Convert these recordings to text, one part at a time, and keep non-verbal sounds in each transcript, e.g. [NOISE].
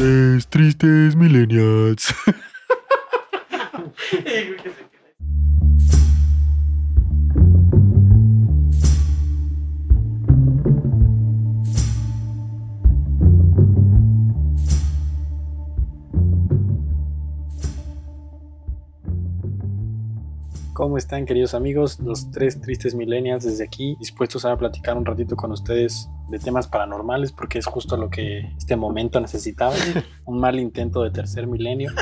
Tres tristes millennials. [LAUGHS] [LAUGHS] ¿Cómo están queridos amigos? Los tres tristes millennials desde aquí, dispuestos a platicar un ratito con ustedes de temas paranormales porque es justo lo que este momento necesitaba. [LAUGHS] un mal intento de tercer milenio,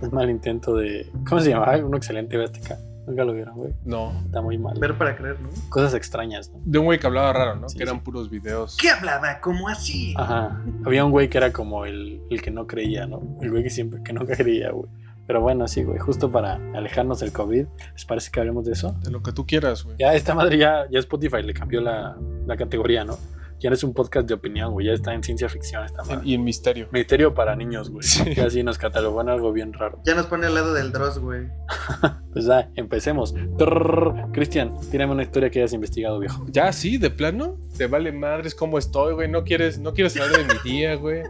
un mal intento de... ¿Cómo se llamaba? Un excelente Azteca. Nunca lo vieron, güey. No. Está muy mal. Ver para creer, ¿no? Cosas extrañas, ¿no? De un güey que hablaba raro, ¿no? Sí, que eran sí. puros videos. ¿Qué hablaba? ¿Cómo así? Ajá. Había un güey que era como el, el que no creía, ¿no? El güey que siempre que no [LAUGHS] creía, güey. Pero bueno, sí, güey. Justo para alejarnos del COVID, ¿les parece que hablemos de eso? De lo que tú quieras, güey. Ya esta madre ya, ya Spotify le cambió la, la categoría, ¿no? Ya no es un podcast de opinión, güey. Ya está en ciencia ficción esta madre. Y en misterio. Misterio para niños, güey. Sí. Ya así nos catalogó en algo bien raro. Ya nos pone al lado del Dross, güey. [LAUGHS] Pues ya, empecemos. Cristian, tírame una historia que hayas investigado, viejo. Ya, sí, de plano. Te vale madres cómo estoy, güey. No quieres, no quieres saber de mi día, güey.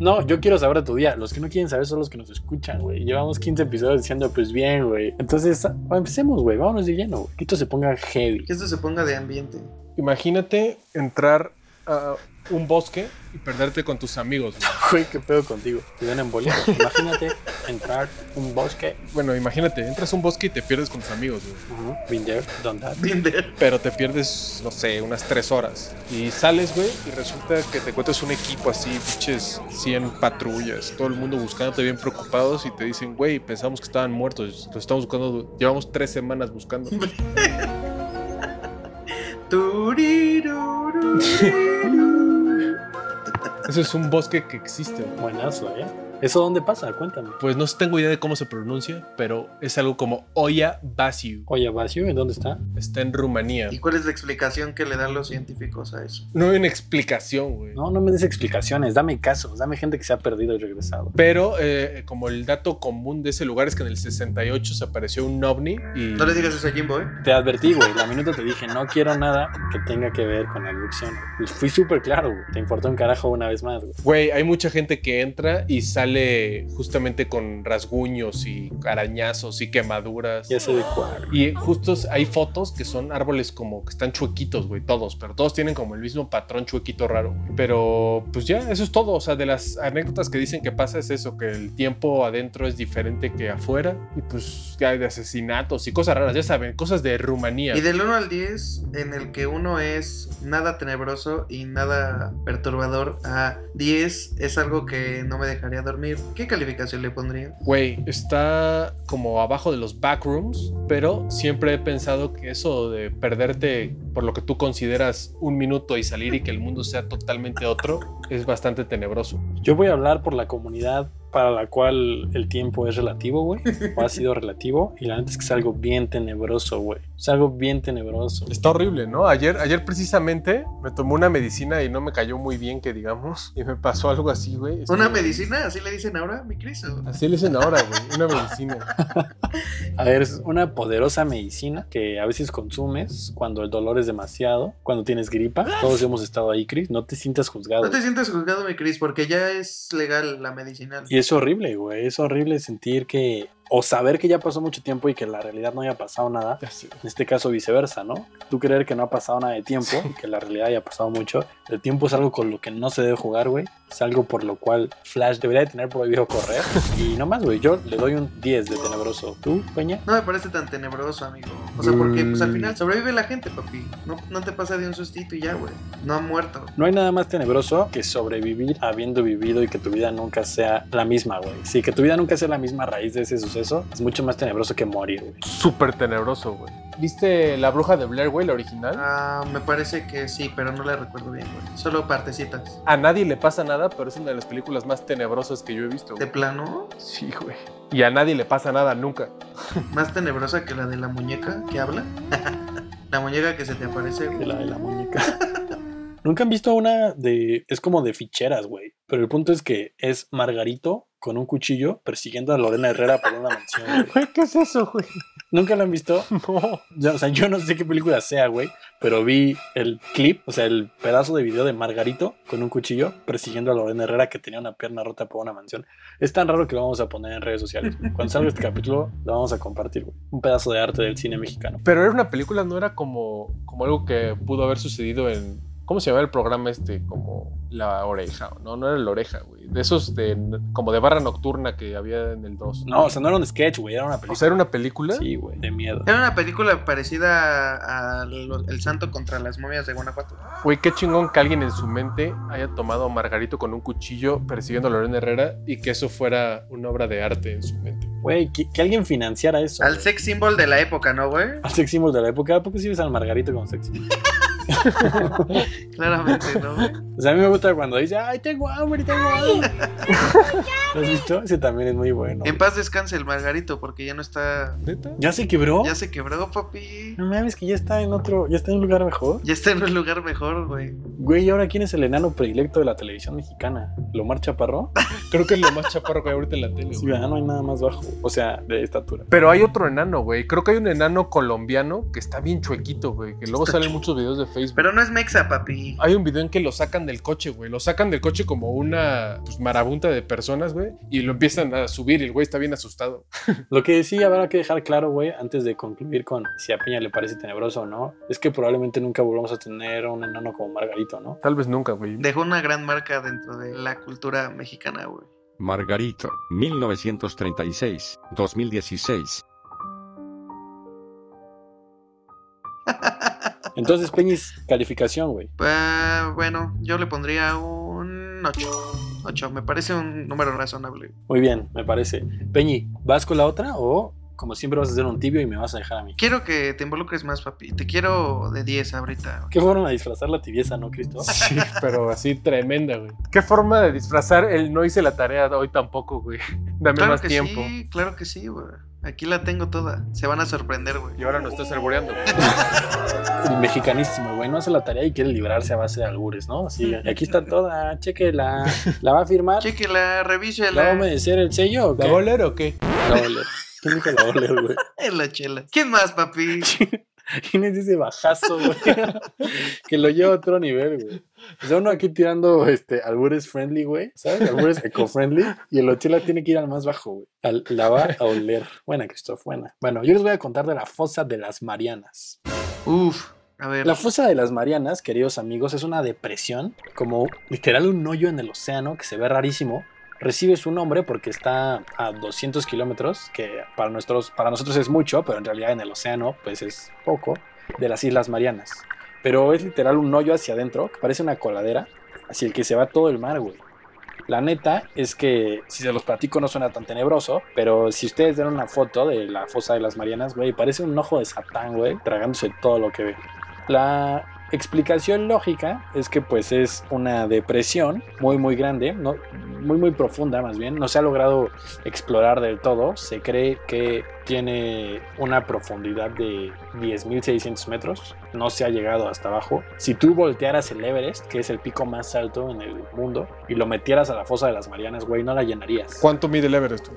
No, yo quiero saber de tu día. Los que no quieren saber son los que nos escuchan, güey. Llevamos 15 episodios diciendo, pues bien, güey. Entonces, ah, empecemos, güey. Vámonos de lleno, güey. Que esto se ponga heavy. Que esto se ponga de ambiente. Imagínate entrar a un bosque y perderte con tus amigos, güey. [LAUGHS] Qué pedo contigo. Te dan embolia. Imagínate entrar un bosque. Bueno, imagínate, entras a un bosque y te pierdes con tus amigos, güey. Ajá. Been there, done that. Tinder. Pero te pierdes, no sé, unas tres horas. Y sales, güey, y resulta que te encuentras un equipo así, pinches 100 patrullas, todo el mundo buscándote bien preocupados y te dicen, güey, pensamos que estaban muertos, los estamos buscando, llevamos tres semanas buscando. [LAUGHS] Ese es un bosque que existe. Buenazo, ¿eh? ¿Eso dónde pasa? Cuéntame. Pues no tengo idea de cómo se pronuncia, pero es algo como Oya Basiu. Oye, Vacío, ¿en dónde está? Está en Rumanía. ¿Y cuál es la explicación que le dan los científicos a eso? No hay una explicación, güey. No, no me des explicaciones. Dame casos. Dame gente que se ha perdido y regresado. Pero eh, como el dato común de ese lugar es que en el 68 se apareció un ovni y... No le digas eso a Jimbo, ¿eh? Te advertí, güey. La minuto te dije, no quiero nada que tenga que ver con la abducción. fui súper claro, güey. Te importó un carajo una vez más, güey. Güey, hay mucha gente que entra y sale justamente con rasguños y arañazos y quemaduras. Ya sé de cuál. Y justo hay fotos que son árboles como que están chuequitos, güey, todos, pero todos tienen como el mismo patrón chuequito raro. güey. Pero pues ya, eso es todo. O sea, de las anécdotas que dicen que pasa es eso, que el tiempo adentro es diferente que afuera. Y pues ya hay de asesinatos y cosas raras, ya saben, cosas de Rumanía. Y del 1 al 10, en el que uno es nada tenebroso y nada perturbador, a 10 es algo que no me dejaría dormir. ¿Qué calificación le pondría? Güey, está como abajo de los backrooms, pero siempre he pensado que eso de perderte por lo que tú consideras un minuto y salir y que el mundo sea totalmente otro es bastante tenebroso. Yo voy a hablar por la comunidad para la cual el tiempo es relativo, güey. O ha sido relativo. Y la neta es que es algo bien tenebroso, güey. Es algo bien tenebroso. Está horrible, ¿no? Ayer, ayer precisamente me tomé una medicina y no me cayó muy bien, que digamos, [LAUGHS] y me pasó algo así, güey. Es ¿Una que- medicina? ¿Así le dicen ahora, mi Cris? o? Así le dicen ahora, güey, una medicina. [LAUGHS] A ver, es una poderosa medicina que a veces consumes cuando el dolor es demasiado, cuando tienes gripa. Todos hemos estado ahí, Chris. No te sientas juzgado. No te sientas juzgado, mi Cris, porque ya es legal la medicinal. Y es horrible, güey. Es horrible sentir que. O saber que ya pasó mucho tiempo y que en la realidad no haya pasado nada. En este caso, viceversa, ¿no? Tú creer que no ha pasado nada de tiempo y que en la realidad haya pasado mucho. El tiempo es algo con lo que no se debe jugar, güey. Es algo por lo cual Flash debería de tener prohibido correr. [LAUGHS] Y no más, güey. Yo le doy un 10 de tenebroso. ¿Tú, Peña? No me parece tan tenebroso, amigo. O sea, porque pues al Mm. final sobrevive la gente, papi. No, no te pasa de un sustito y ya, güey. No ha muerto. No hay nada más tenebroso que sobrevivir habiendo vivido y que tu vida nunca sea la misma, güey. Sí, que tu vida nunca sea la misma a raíz de ese suceso es mucho más tenebroso que morir, güey. Súper tenebroso, güey. ¿Viste La Bruja de Blair, güey, la original? Ah, me parece que sí, pero no la recuerdo bien, güey. Solo partecitas. A nadie le pasa nada, pero es una de las películas más tenebrosas que yo he visto. ¿De güey. plano? Sí, güey. Y a nadie le pasa nada nunca. [LAUGHS] Más tenebrosa que la de la muñeca que habla. [LAUGHS] la muñeca que se te aparece, De güey. la de la muñeca. [LAUGHS] Nunca han visto una de. Es como de ficheras, güey. Pero el punto es que es Margarito con un cuchillo persiguiendo a Lorena Herrera por una mansión. Güey, ¿qué es eso, güey? ¿Nunca lo han visto? [LAUGHS] No. O sea, yo no sé qué película sea, güey, pero vi el clip, o sea, el pedazo de video de Margarito con un cuchillo persiguiendo a Lorena Herrera que tenía una pierna rota por una mansión. Es tan raro que lo vamos a poner en redes sociales. Cuando salga este capítulo, lo vamos a compartir, güey. Un pedazo de arte del cine mexicano. Pero era una película, no era como, como algo que pudo haber sucedido en. ¿Cómo se llama el programa este? Como La Oreja. No, no era La Oreja, güey. De esos de. Como de barra nocturna que había en el 2. No, o sea, no era un sketch, güey, era una O película. sea, era una película. Sí, güey, de miedo. Era una película parecida a, lo- El Santo contra las momias de Guanajuato. Güey, qué chingón que alguien en su mente haya tomado a Margarito con un cuchillo persiguiendo a Lorena Herrera y que eso fuera una obra de arte en su mente. Güey, que, que alguien financiara eso. Al sex symbol de la época, ¿no, güey? Al sex symbol de la época. ¿A poco sí ves al Margarito con sex symbol? [LAUGHS] Claramente, ¿no? O sea, a mí me gusta cuando dice, ay, tengo hambre, tengo hambre. ¿Lo has visto? Ese también es muy bueno. En paz descanse el Margarito, porque ya no está. ¿Neta? ¿Ya se quebró? Ya se quebró, papi. No mames, que ya está en otro, ya está en un lugar mejor. Ya está en un lugar mejor, güey. Güey, ¿y ahora quién es el enano predilecto de la televisión mexicana? ¿Lomar Chaparro? [LAUGHS] Creo que es lo más chaparro que hay ahorita en la tele. Sí, no hay nada más bajo. O sea, de estatura. Pero hay otro enano, güey. Creo que hay un enano colombiano que está bien chuequito, güey. Que luego salen muchos videos de Facebook. Pero no es Mexa, papi. Hay un video en que lo sacan del coche, güey. Lo sacan del coche como una pues, marabunta de personas, güey. Y lo empiezan a subir y el güey está bien asustado. [LAUGHS] Lo que sí habrá que dejar claro, güey, antes de concluir con si a Peña le parece tenebroso o no, es que probablemente nunca volvamos a tener un enano como Margarito, ¿no? Tal vez nunca, güey. Dejó una gran marca dentro de la cultura mexicana, güey. Margarito, 1936-2016. [LAUGHS] Entonces, Peñis, calificación, güey. Ah, bueno, yo le pondría un 8. 8, me parece un número razonable. Muy bien, me parece. Peñi, ¿vas con la otra o como siempre vas a hacer un tibio y me vas a dejar a mí? Quiero que te involucres más, papi. Te quiero de 10 ahorita. ¿Qué forma de disfrazar la tibieza, no, Cristo? [LAUGHS] Sí, pero así tremenda, güey. ¿Qué forma de disfrazar el no hice la tarea hoy tampoco, güey? [LAUGHS] Dame Claro más que tiempo. sí, claro que sí, güey. Aquí la tengo toda. Se van a sorprender, güey. Y ahora nos estás albureando. [LAUGHS] El mexicanísimo, güey, no hace la tarea y quiere librarse a base de albures, ¿no? Así, aquí está toda, chequela. ¿La va a firmar? Chéquela, ¿La va a revísela. obedecer el sello o qué? ¿La va a oler o qué? La va a oler. ¿Quién dijo la va a oler, güey? [LAUGHS] En la chela. ¿Quién más, papi? [LAUGHS] ¿Quién es ese bajazo, güey? [LAUGHS] que lo lleva a otro nivel, güey. O sea, uno aquí tirando este, albures friendly, güey. ¿Sabes? Albures eco-friendly. Y el Ochela tiene que ir al más bajo, güey. Al- La va a oler. Buena, Christoph, buena. Bueno, yo les voy a contar de la fosa de las Marianas. Uf, a ver. La fosa de las Marianas, queridos amigos, es una depresión, como literal un hoyo en el océano que se ve rarísimo. Recibe su nombre porque está a 200 kilómetros, que para, nuestros, para nosotros es mucho, pero en realidad en el océano pues es poco, de las Islas Marianas. Pero es literal un hoyo hacia adentro, que parece una coladera, hacia el que se va todo el mar, güey. La neta es que, si se los platico no suena tan tenebroso, pero si ustedes ven una foto de la fosa de las Marianas, güey, parece un ojo de Satán, güey, tragándose todo lo que ve. La explicación lógica es que pues es una depresión muy muy grande, ¿no? muy muy profunda más bien, no se ha logrado explorar del todo, se cree que tiene una profundidad de 10.600 metros, no se ha llegado hasta abajo. Si tú voltearas el Everest, que es el pico más alto en el mundo, y lo metieras a la fosa de las Marianas, güey, no la llenarías. ¿Cuánto mide el Everest?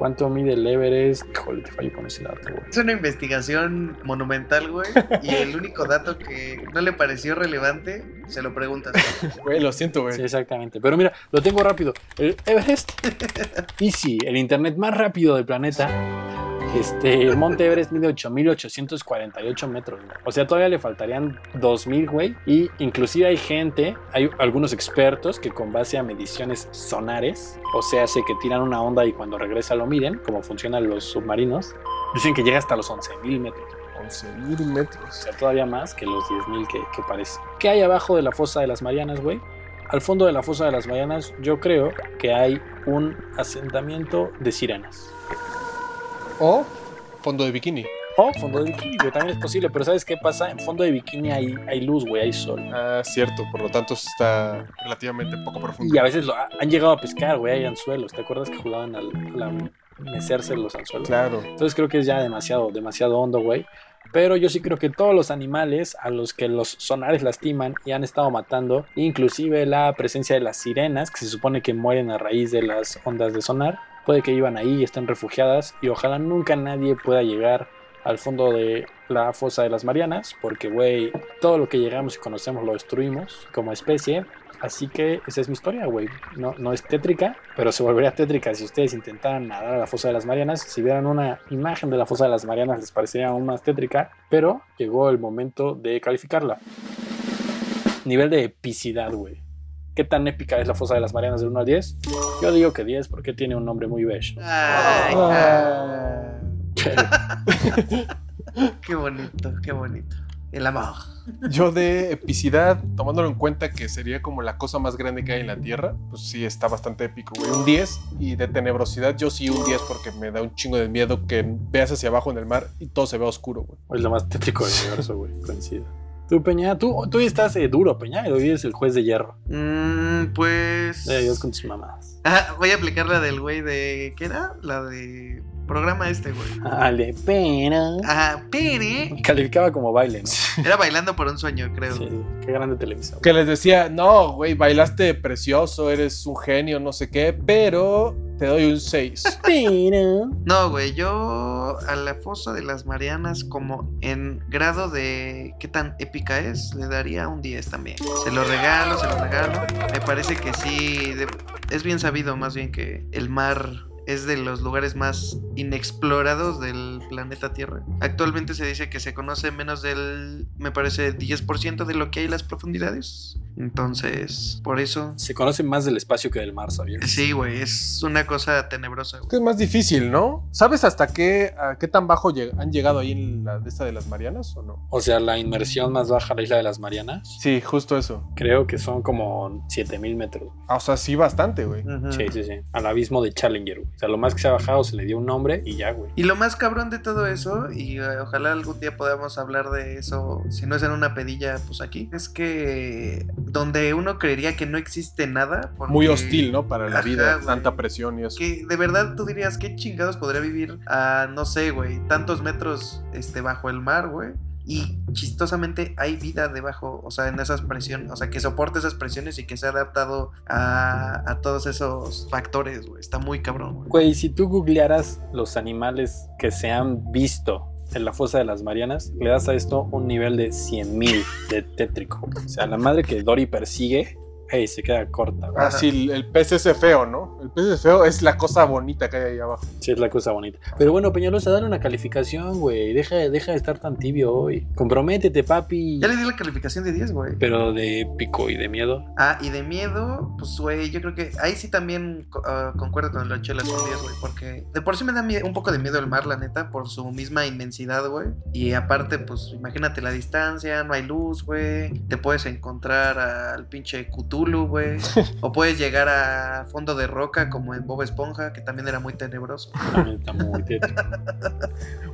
¿Cuánto mide el Everest? Híjole, te fallo con ese dato, güey. Es una investigación monumental, güey. Y el único dato que no le pareció relevante, se lo preguntas. [LAUGHS] Güey, lo siento, güey. Sí, exactamente. Pero mira, lo tengo rápido. El Everest, [LAUGHS] Easy, el internet más rápido del planeta. Este, el Monte Everest mide 8.848 metros. güey. O sea, todavía le faltarían 2.000, güey. Y inclusive hay gente, hay algunos expertos que con base a mediciones sonares, o sea, sé que tiran una onda y cuando regresa lo miden, como funcionan los submarinos, dicen que llega hasta los 11.000 metros. 11.000 O metros. sea, todavía más que los 10.000 que, que parece. ¿Qué hay abajo de la fosa de las Marianas, güey? Al fondo de la fosa de las Marianas, yo creo que hay un asentamiento de sirenas. O fondo de bikini. O fondo de bikini, güey, también es posible. Pero ¿sabes qué pasa? En fondo de bikini hay, hay luz, güey, hay sol. Ah, cierto. Por lo tanto, está relativamente poco profundo. Y a veces lo, han llegado a pescar, güey, hay anzuelos. ¿Te acuerdas que jugaban al, al mecerse los anzuelos? Claro. Entonces creo que es ya demasiado, demasiado hondo, güey. Pero yo sí creo que todos los animales a los que los sonares lastiman y han estado matando, inclusive la presencia de las sirenas, que se supone que mueren a raíz de las ondas de sonar, puede que iban ahí y estén refugiadas y ojalá nunca nadie pueda llegar al fondo de la fosa de las Marianas, porque, güey, todo lo que llegamos y conocemos lo destruimos como especie. Así que esa es mi historia, güey. No, no es tétrica, pero se volvería tétrica si ustedes intentaran nadar a la fosa de las Marianas. Si vieran una imagen de la fosa de las Marianas, les parecería aún más tétrica, pero llegó el momento de calificarla. Nivel de epicidad, güey. ¿Qué tan épica es la fosa de las Marianas del 1 al 10? Yo digo que 10 porque tiene un nombre muy bello. Ay, Ah. [LAUGHS] qué bonito, qué bonito. El amor. Yo de epicidad, tomándolo en cuenta que sería como la cosa más grande que hay en la Tierra, pues sí está bastante épico, güey. Un 10 y de tenebrosidad yo sí un 10 porque me da un chingo de miedo que veas hacia abajo en el mar y todo se vea oscuro, güey. Es lo más tétrico del universo, güey. Coincido. Tú, Peña, tú, tú estás eh, duro, Peña, y hoy eres el juez de hierro. Mm, pues. Eh, Dios con tus mamás. Ah, voy a aplicar la del güey de. ¿Qué era? La de. Programa este, güey. Dale, pena. Ajá, Pere. Calificaba como baile, ¿no? Era bailando por un sueño, creo. Sí, qué grande televisor. Que les decía, no, güey, bailaste precioso, eres un genio, no sé qué, pero te doy un 6. [LAUGHS] Pero... No, güey, yo a la fosa de las Marianas, como en grado de qué tan épica es, le daría un 10 también. Se lo regalo, se lo regalo. Me parece que sí, de- es bien sabido más bien que el mar es de los lugares más inexplorados del planeta Tierra. Actualmente se dice que se conoce menos del, me parece, 10% de lo que hay en las profundidades. Entonces, por eso... Se conoce más del espacio que del mar, ¿sabías? Sí, güey, es una cosa tenebrosa. güey. que es más difícil, ¿no? ¿Sabes hasta qué, a qué tan bajo lleg- han llegado ahí en la de esta de las Marianas o no? O sea, la inmersión más baja a la isla de las Marianas, Sí, justo eso. creo que son como 7000 metros. Ah, o sea, sí bastante, güey. Sí, sí, sí. Al abismo de Challenger, güey. O sea, lo más que se ha bajado se le dio un nombre y ya, güey. Y lo más cabrón de todo eso, y eh, ojalá algún día podamos hablar de eso, si no es en una pedilla, pues aquí, es que donde uno creería que no existe nada. porque- Muy hostil, ¿no? Para la Ajá, vida, güey. tanta presión y eso. Que de verdad tú dirías, ¿qué chingados podría vivir a, no sé, güey, tantos metros este, bajo el mar, güey? Y chistosamente hay vida debajo, o sea, en esas presiones, o sea, que soporte esas presiones y que se ha adaptado a, a todos esos factores, güey. Está muy cabrón, güey. Güey, si tú googlearas los animales que se han visto en la fosa de las Marianas, le das a esto un nivel de 100.000 de tétrico. O sea, la madre que Dory persigue, hey, se queda corta. güey. Ah, sí, el, el pez ese feo, ¿no? El pez ese feo es la cosa bonita que hay ahí abajo. Sí, es la cosa bonita. Pero bueno, Peñalosa, dale una calificación, güey. Deja, deja de estar tan tibio hoy. Comprométete, papi. Ya le di la calificación de 10, güey. Pero de épico y de miedo. Ah, y de miedo, pues, güey, yo creo que ahí sí también ah, concuerdo con el Chelas un 10, güey, porque de por sí me da un poco de miedo el mar, la neta, por su misma inmensidad, güey. Y aparte, pues, imagínate la distancia, no hay luz, güey. Te puedes encontrar al pinche Cthulhu, güey. [LAUGHS] o puedes llegar a fondo de roca como en Bob Esponja, que también era muy tenebroso. También está muy tétrico.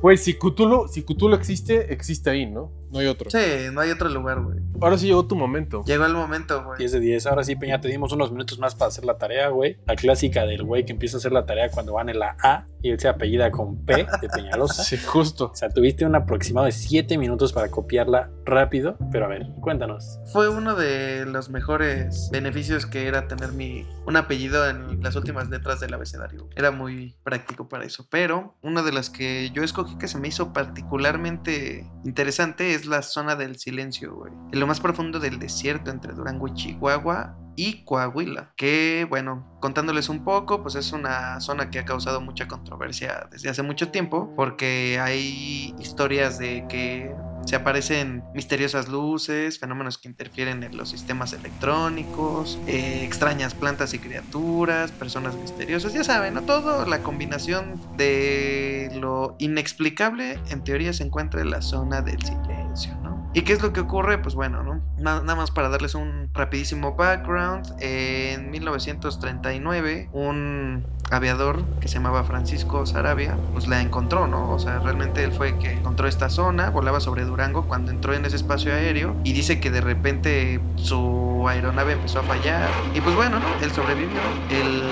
Güey, si Cthulhu, si Cthulhu existe, existe ahí, ¿no? No hay otro. Sí, no hay otro lugar, güey. Ahora sí llegó tu momento. Llegó el momento, güey. 10 de 10. Ahora sí, Peña, te dimos unos minutos más para hacer la tarea, güey. La clásica del güey que empieza a hacer la tarea cuando van en la A y él se apellida con P de Peñalosa. [LAUGHS] Sí, justo. O sea, tuviste un aproximado de 7 minutos para copiarla rápido. Pero a ver, cuéntanos. Fue uno de los mejores beneficios que era tener mi un apellido en las últimas letras del abecedario. Era muy práctico para eso. Pero una de las que yo escogí que se me hizo particularmente interesante es la zona del silencio, güey. En lo más profundo del desierto entre Durango y Chihuahua y Coahuila, que bueno, contándoles un poco, pues es una zona que ha causado mucha controversia desde hace mucho tiempo, porque hay historias de que se aparecen misteriosas luces, fenómenos que interfieren en los sistemas electrónicos, eh, extrañas plantas y criaturas, personas misteriosas, ya saben, ¿no? Todo la combinación de lo inexplicable en teoría se encuentra en la zona del silencio, ¿no? ¿Y qué es lo que ocurre? Pues bueno, ¿no? Na- Nada más para darles un rapidísimo background. En 1939, un aviador que se llamaba Francisco Sarabia, pues la encontró, ¿no? O sea, realmente él fue el que encontró esta zona, volaba sobre Durango cuando entró en ese espacio aéreo y dice que de repente su aeronave empezó a fallar y pues bueno, ¿no? Él sobrevivió, él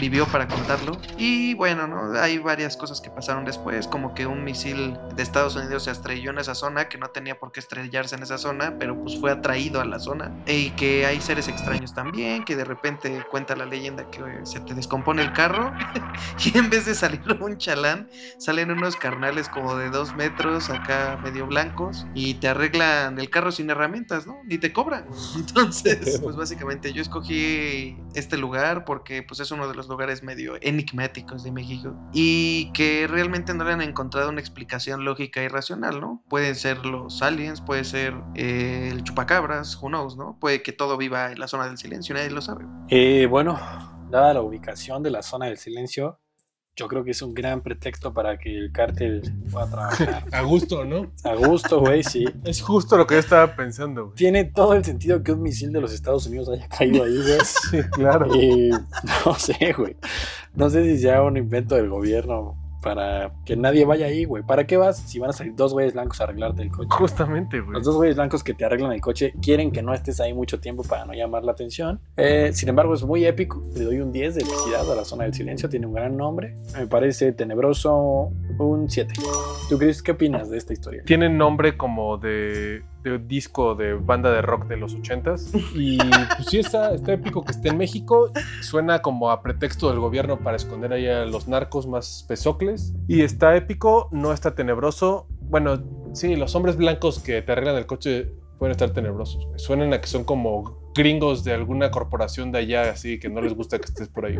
vivió para contarlo. Y bueno, ¿no? Hay varias cosas que pasaron después, como que un misil de Estados Unidos se estrelló en esa zona, que no tenía por qué estrellarse en esa zona, pero pues fue atraído a la zona. Y que hay seres extraños también, que de repente cuenta la leyenda que se te descompone el carro [LAUGHS] y en vez de salir [LAUGHS] un chalán, salen unos carnales como de dos metros, acá medio blancos, y te arreglan el carro sin herramientas, ¿no? Ni te cobran. [LAUGHS] Entonces, pues básicamente yo escogí este lugar porque pues es uno de los lugares medio enigmáticos de México y que realmente no le han encontrado una explicación lógica y racional, ¿no? Pueden ser los aliens, puede ser eh, el chupacabras, who knows, ¿no? Puede que todo viva en la zona del silencio, nadie lo sabe. Eh, bueno, dada la ubicación de la zona del silencio, yo creo que es un gran pretexto para que el cártel pueda trabajar. [LAUGHS] A gusto, ¿no? A gusto, güey, sí. Es justo lo que yo estaba pensando, güey. Tiene todo el sentido que un misil de los Estados Unidos haya caído ahí, güey. Sí, claro. Y [LAUGHS] no sé, güey. No sé si sea un invento del gobierno para que nadie vaya ahí, güey. ¿Para qué vas si van a salir dos güeyes blancos a arreglarte el coche? Justamente, güey. Los dos güeyes blancos que te arreglan el coche quieren que no estés ahí mucho tiempo para no llamar la atención. Eh, sin embargo, es muy épico. Le doy un 10 de epicidad a la zona del silencio. Tiene un gran nombre. Me parece tenebroso un 7. ¿Tú, Chris, qué opinas de esta historia? Tiene nombre como de, de disco de banda de rock de los ochentas. Y pues sí, está, está épico que esté en México. Suena como a pretexto del gobierno para esconder ahí a los narcos más pesocles. Y está épico, no está tenebroso. Bueno, sí, los hombres blancos que te arreglan el coche pueden estar tenebrosos. Suenan a que son como gringos de alguna corporación de allá, así que no les gusta que estés por ahí.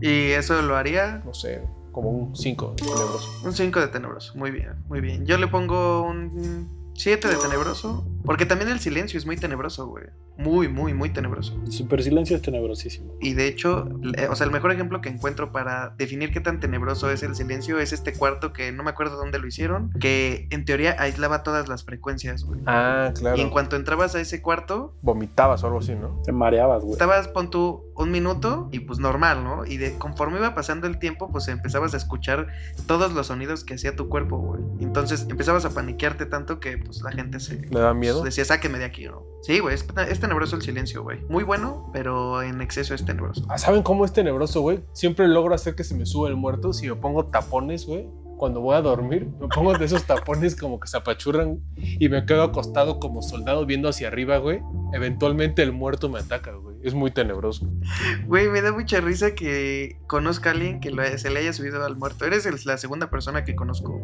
Y eso lo haría No sé, como un 5 tenebroso. un 5 de tenebroso. Muy bien, muy bien. Yo le pongo un 7 de tenebroso. Porque también el silencio es muy tenebroso, güey. Muy, muy, muy tenebroso. El super silencio es tenebrosísimo. Y de hecho, le- o sea, el mejor ejemplo que encuentro para definir qué tan tenebroso es el silencio es este cuarto que no me acuerdo dónde lo hicieron, que en teoría aislaba todas las frecuencias, güey. Ah, claro. Y en cuanto entrabas a ese cuarto, Vomitabas o algo así, ¿no? Te mareabas, güey. estabas, pon tú, un minuto y pues normal, ¿no? Y de conforme iba pasando el tiempo, pues empezabas a escuchar todos los sonidos que hacía tu cuerpo, güey. Entonces empezabas a paniquearte tanto que pues la gente se... ¿Le da miedo? pues, decía, sáquenme de aquí, ¿no? Sí, güey, es, es tenebroso el silencio, güey. Muy bueno, pero en exceso es tenebroso. Ah, ¿Saben cómo es tenebroso, güey? Siempre logro hacer que se me sube el muerto si me pongo tapones, güey. Cuando voy a dormir, me pongo de esos tapones como que se apachurran y me quedo acostado como soldado viendo hacia arriba, güey. Eventualmente el muerto me ataca, güey. Es muy tenebroso. Güey, me da mucha risa que conozca a alguien que se le haya subido al muerto. Eres la segunda persona que conozco.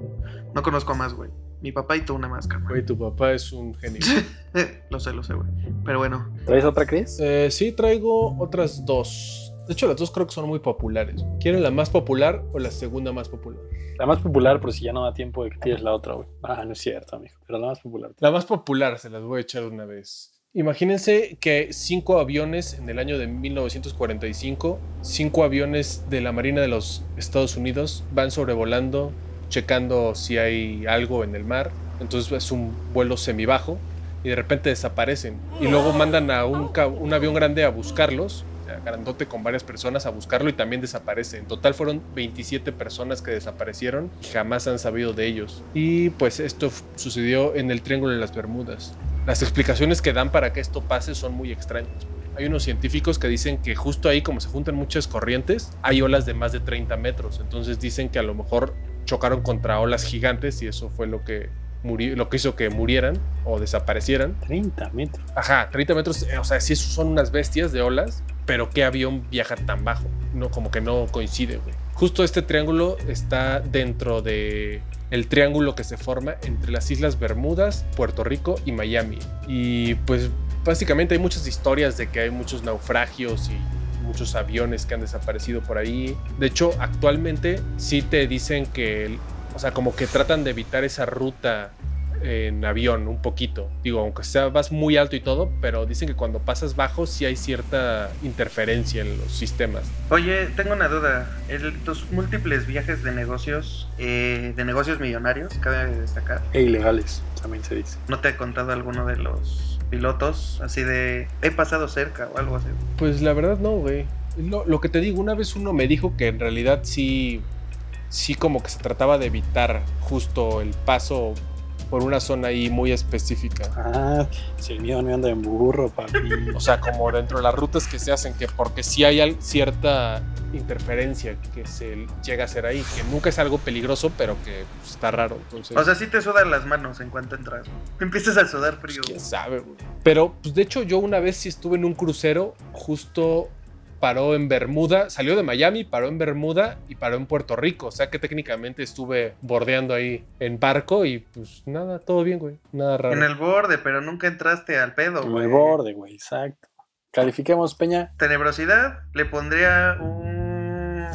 No conozco a más, güey. Mi papá y tú una más, carnal. Güey, tu papá es un genio. [LAUGHS] Eh, lo sé, lo sé, güey. Pero bueno, ¿Traes otra, Chris? Eh, sí, traigo otras dos. De hecho, las dos creo que son muy populares. ¿Quieren la más popular o la segunda más popular? La más popular, por si ya no da tiempo de que tires la otra, güey. Ah, no es cierto, amigo. Pero la más popular. La más popular se las voy a echar de una vez. Imagínense que cinco aviones en el año de 1945, cinco aviones de la Marina de los Estados Unidos van sobrevolando, checando si hay algo en el mar. Entonces es un vuelo semibajo y de repente desaparecen. Y luego mandan a un, un avión grande a buscarlos, grandote con varias personas a buscarlo y también desaparece. En total fueron 27 personas que desaparecieron y jamás han sabido de ellos. Y pues esto sucedió en el Triángulo de las Bermudas. Las explicaciones que dan para que esto pase son muy extrañas. Hay unos científicos que dicen que justo ahí, como se juntan muchas corrientes, hay olas de más de 30 metros. Entonces dicen que a lo mejor chocaron contra olas gigantes y eso fue lo que, lo que hizo que murieran o desaparecieran. 30 metros. Ajá, 30 metros, eh, o sea, sí son unas bestias de olas, pero ¿qué avión viaja tan bajo? No, como que no coincide, güey. Justo este triángulo está dentro de el triángulo que se forma entre las Islas Bermudas, Puerto Rico y Miami. Y pues básicamente hay muchas historias de que hay muchos naufragios y muchos aviones que han desaparecido por ahí. De hecho, actualmente sí te dicen que, o sea, como que tratan de evitar esa ruta en avión un poquito. Digo, aunque sea vas muy alto y todo, pero dicen que cuando pasas bajo sí hay cierta interferencia en los sistemas. Oye, tengo una duda. El- tus múltiples viajes de negocios, eh, de negocios millonarios, cabe destacar. E ilegales, también se dice. ¿No te ha contado alguno de los pilotos así de he pasado cerca o algo así? Pues la verdad no, güey. Lo, lo que te digo, una vez uno me dijo que en realidad sí, sí como que se trataba de evitar justo el paso por una zona ahí muy específica. Ah, si el mío no anda en burro, papi. O sea, como dentro de las rutas que se hacen, que porque sí hay cierta interferencia que se llega a hacer ahí, que nunca es algo peligroso, pero que pues, está raro. Entonces, O sea, sí te sudan las manos en cuanto entras. güey. [LAUGHS] Empiezas a sudar frío. quién sabe, güey. Pero, pues de hecho, yo una vez sí estuve en un crucero, justo paró en Bermuda, salió de Miami, paró en Bermuda y paró en Puerto Rico. O sea que técnicamente estuve bordeando ahí en barco y pues nada, todo bien, güey. Nada raro. En el borde, pero nunca entraste al pedo, En güey. el borde, güey, exacto. Califiquemos, Peña. Tenebrosidad le pondría un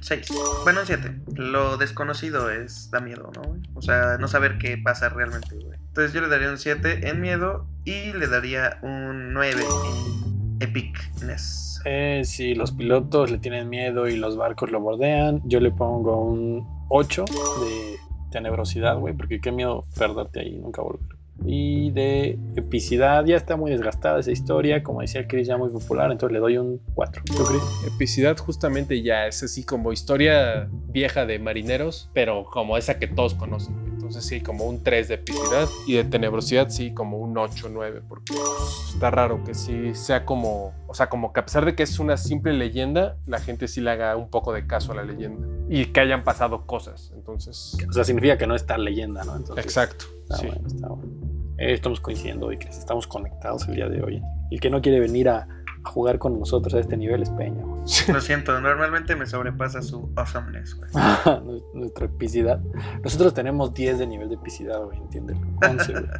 6. Bueno, un 7. Lo desconocido es da miedo, ¿no? güey? O sea, no saber qué pasa realmente, güey. Entonces yo le daría un 7 en miedo y le daría un 9 en epicness. Eh, si los pilotos le tienen miedo y los barcos lo bordean, yo le pongo un 8 de tenebrosidad, güey, porque qué miedo perderte ahí, nunca volver. Y de epicidad, ya está muy desgastada esa historia, como decía Chris, ya muy popular, entonces le doy un 4. ¿Tú, Chris? Epicidad justamente ya es así como historia vieja de marineros, pero como esa que todos conocen. Entonces sí, como un 3 de epicidad y de tenebrosidad sí, como un 8, 9, porque pues, está raro que sí sea como, o sea, como que a pesar de que es una simple leyenda, la gente sí le haga un poco de caso a la leyenda y que hayan pasado cosas. Entonces, O sea, significa que no está leyenda, ¿no? Entonces, exacto. Está sí. bueno, está bueno. Eh, estamos coincidiendo hoy, Chris, estamos conectados el día de hoy. El que no quiere venir a, a jugar con nosotros a este nivel es Peña, güey. Lo siento, normalmente me sobrepasa su awesomeness, güey. [LAUGHS] Nuestra epicidad. Nosotros tenemos 10 de nivel de epicidad, güey, entiéndelo. 11, güey. [LAUGHS]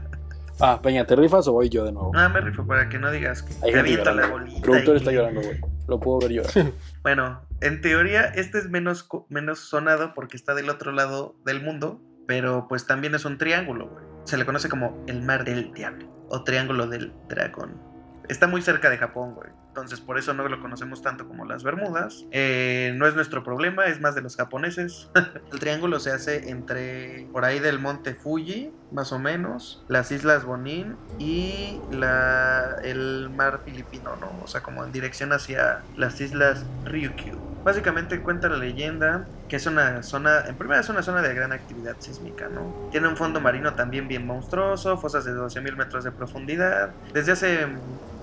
Ah, Peña, ¿te rifas o voy yo de nuevo? Ah, me rifo para que no digas que Hay te gente aviento la bolita. El productor y- está llorando, güey. Lo puedo ver llorar. [LAUGHS] Bueno, en teoría este es menos, menos sonado porque está del otro lado del mundo, pero pues también es un triángulo, güey. Se le conoce como el mar del diablo o triángulo del dragón. Está muy cerca de Japón, güey. Entonces por eso no lo conocemos tanto como las Bermudas. Eh, no es nuestro problema, es más de los japoneses. [LAUGHS] el triángulo se hace entre por ahí del monte Fuji, más o menos, las islas Bonin y la, el mar filipino, ¿no? O sea, como en dirección hacia las islas Ryukyu. Básicamente cuenta la leyenda que es una zona, en primera es una zona de gran actividad sísmica, ¿no? Tiene un fondo marino también bien monstruoso, fosas de 12.000 metros de profundidad. Desde hace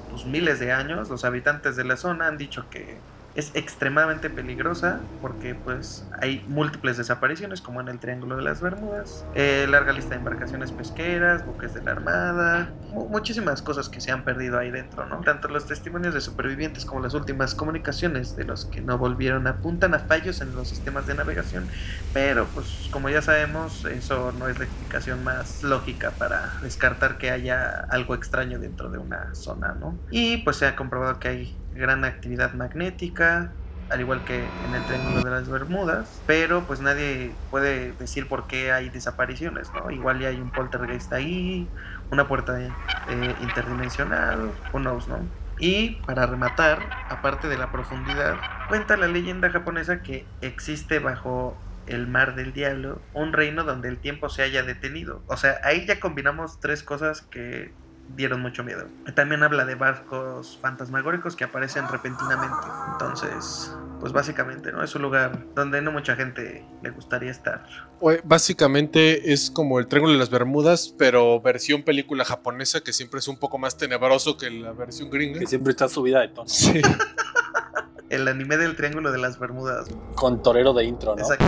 pues, miles de años, los habitantes de la zona han dicho que es extremadamente peligrosa porque pues hay múltiples desapariciones como en el Triángulo de las Bermudas, eh, larga lista de embarcaciones pesqueras, buques de la Armada, mu- muchísimas cosas que se han perdido ahí dentro, ¿no? Tanto los testimonios de supervivientes como las últimas comunicaciones de los que no volvieron apuntan a fallos en los sistemas de navegación, pero pues como ya sabemos eso no es la explicación más lógica para descartar que haya algo extraño dentro de una zona, ¿no? Y pues se ha comprobado que hay gran actividad magnética, al igual que en el Triángulo de las Bermudas, pero pues nadie puede decir por qué hay desapariciones, ¿no? Igual ya hay un poltergeist ahí, una puerta eh, interdimensional, who knows, ¿no? Y para rematar, aparte de la profundidad, cuenta la leyenda japonesa que existe bajo el mar del diablo un reino donde el tiempo se haya detenido. O sea, ahí ya combinamos tres cosas que dieron mucho miedo. También habla de barcos fantasmagóricos que aparecen repentinamente. Entonces, pues básicamente, ¿no? Es un lugar donde no mucha gente le gustaría estar. Básicamente es como el Triángulo de las Bermudas, pero versión película japonesa, que siempre es un poco más tenebroso que la versión gringa. Que siempre está subida de tono. Sí, [LAUGHS] El anime del Triángulo de las Bermudas. Con torero de intro, ¿no? Exacto.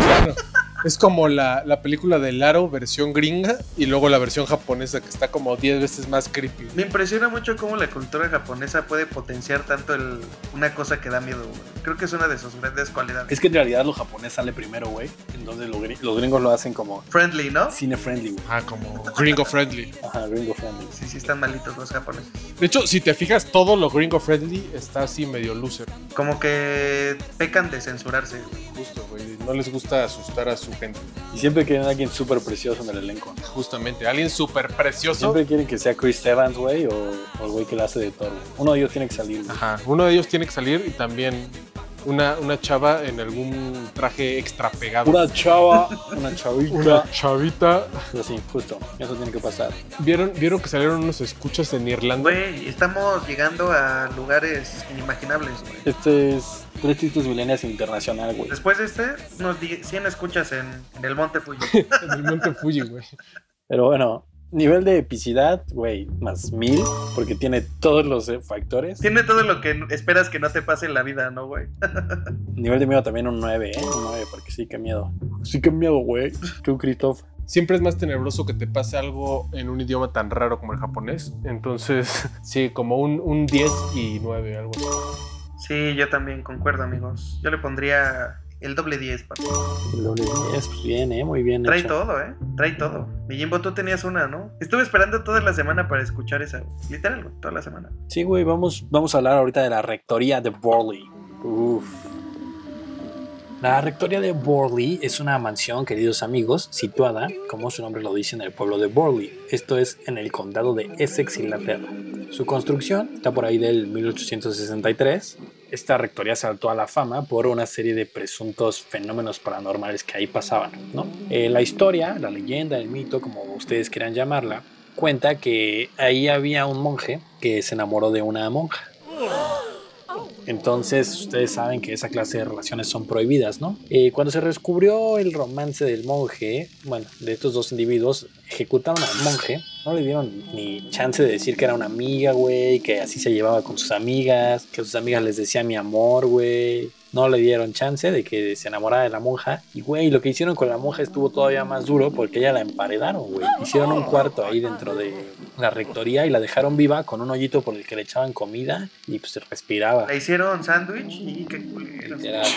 Es como la, la película de Laro, versión gringa, y luego la versión japonesa, que está como 10 veces más creepy. Me impresiona mucho cómo la cultura japonesa puede potenciar tanto el, una cosa que da miedo. güey. Creo que es una de sus grandes cualidades. Es que en realidad lo japonés sale primero, güey. Entonces lo los gringos lo hacen como Friendly, ¿no? cine friendly, güey. Ah, como gringo friendly. Ajá, gringo friendly. Sí, sí, están malitos los japoneses. De hecho, si te fijas, todo lo gringo friendly está así medio loser. Como que pecan de censurarse. güey. Justo, güey. No les gusta asustar a su gente. Y siempre quieren a alguien súper precioso en el elenco. ¿no? Justamente, alguien súper precioso. Siempre quieren que sea Chris Evans, güey, o, o el güey que la hace de Thor. Uno de ellos tiene que salir, güey. Ajá, uno de ellos tiene que salir y también una, una chava en algún traje extra pegado. Una chava, una chavita. Una chavita. Así, justo. Eso tiene que pasar. ¿Vieron, ¿Vieron que salieron unos escuchas en Irlanda? Güey, estamos llegando a lugares inimaginables, güey. Este es Tres Tristes Milenias Internacional, güey. Después de este, unos 10 100 escuchas en, en el Monte Fuji. [LAUGHS] En el monte Fuji, güey. Pero bueno, Nivel de epicidad, güey, más mil, porque tiene todos los eh, factores. Tiene todo lo que esperas que no te pase en la vida, ¿no, güey? [LAUGHS] Nivel de miedo también un 9, ¿eh? Un 9, porque sí, qué miedo. Sí, qué miedo, güey. [LAUGHS] Tú, Christoph. Siempre es más tenebroso que te pase algo en un idioma tan raro como el japonés. Entonces, [LAUGHS] sí, como un, un 10 y 9, algo así. Sí, yo también concuerdo, amigos. Yo le pondría el doble 10, papi. El doble 10, pues bien, ¿eh? Muy bien Trae hecho. todo, ¿eh? Trae todo. Mi Jimbo, tú tenías una, ¿no? Estuve esperando toda la semana para escuchar esa. Literal, toda la semana. Sí, güey, vamos, vamos a hablar ahorita de la rectoría de Borley. Uf. La rectoría de Borley es una mansión, queridos amigos, situada, como su nombre lo dice, en el pueblo de Borley. Esto es en el condado de Essex, Inglaterra. Su construcción está por ahí del 1863. Esta rectoría saltó a la fama por una serie de presuntos fenómenos paranormales que ahí pasaban. Eh, la historia, la leyenda, el mito, como ustedes quieran llamarla, cuenta que ahí había un monje que se enamoró de una monja. Entonces, ustedes saben que esa clase de relaciones son prohibidas, ¿no? Eh, cuando se descubrió el romance del monje, bueno, de estos dos individuos, ejecutaron al monje. No le dieron ni chance de decir que era una amiga, güey, que así se llevaba con sus amigas, que sus amigas les decía mi amor, güey. No le dieron chance de que se enamorara de la monja. Y, güey, lo que hicieron con la monja estuvo todavía más duro porque ella la emparedaron, güey. Hicieron un cuarto ahí dentro de la rectoría y la dejaron viva con un hoyito por el que le echaban comida y pues se respiraba. Le hicieron sándwich y qué culero. Literal,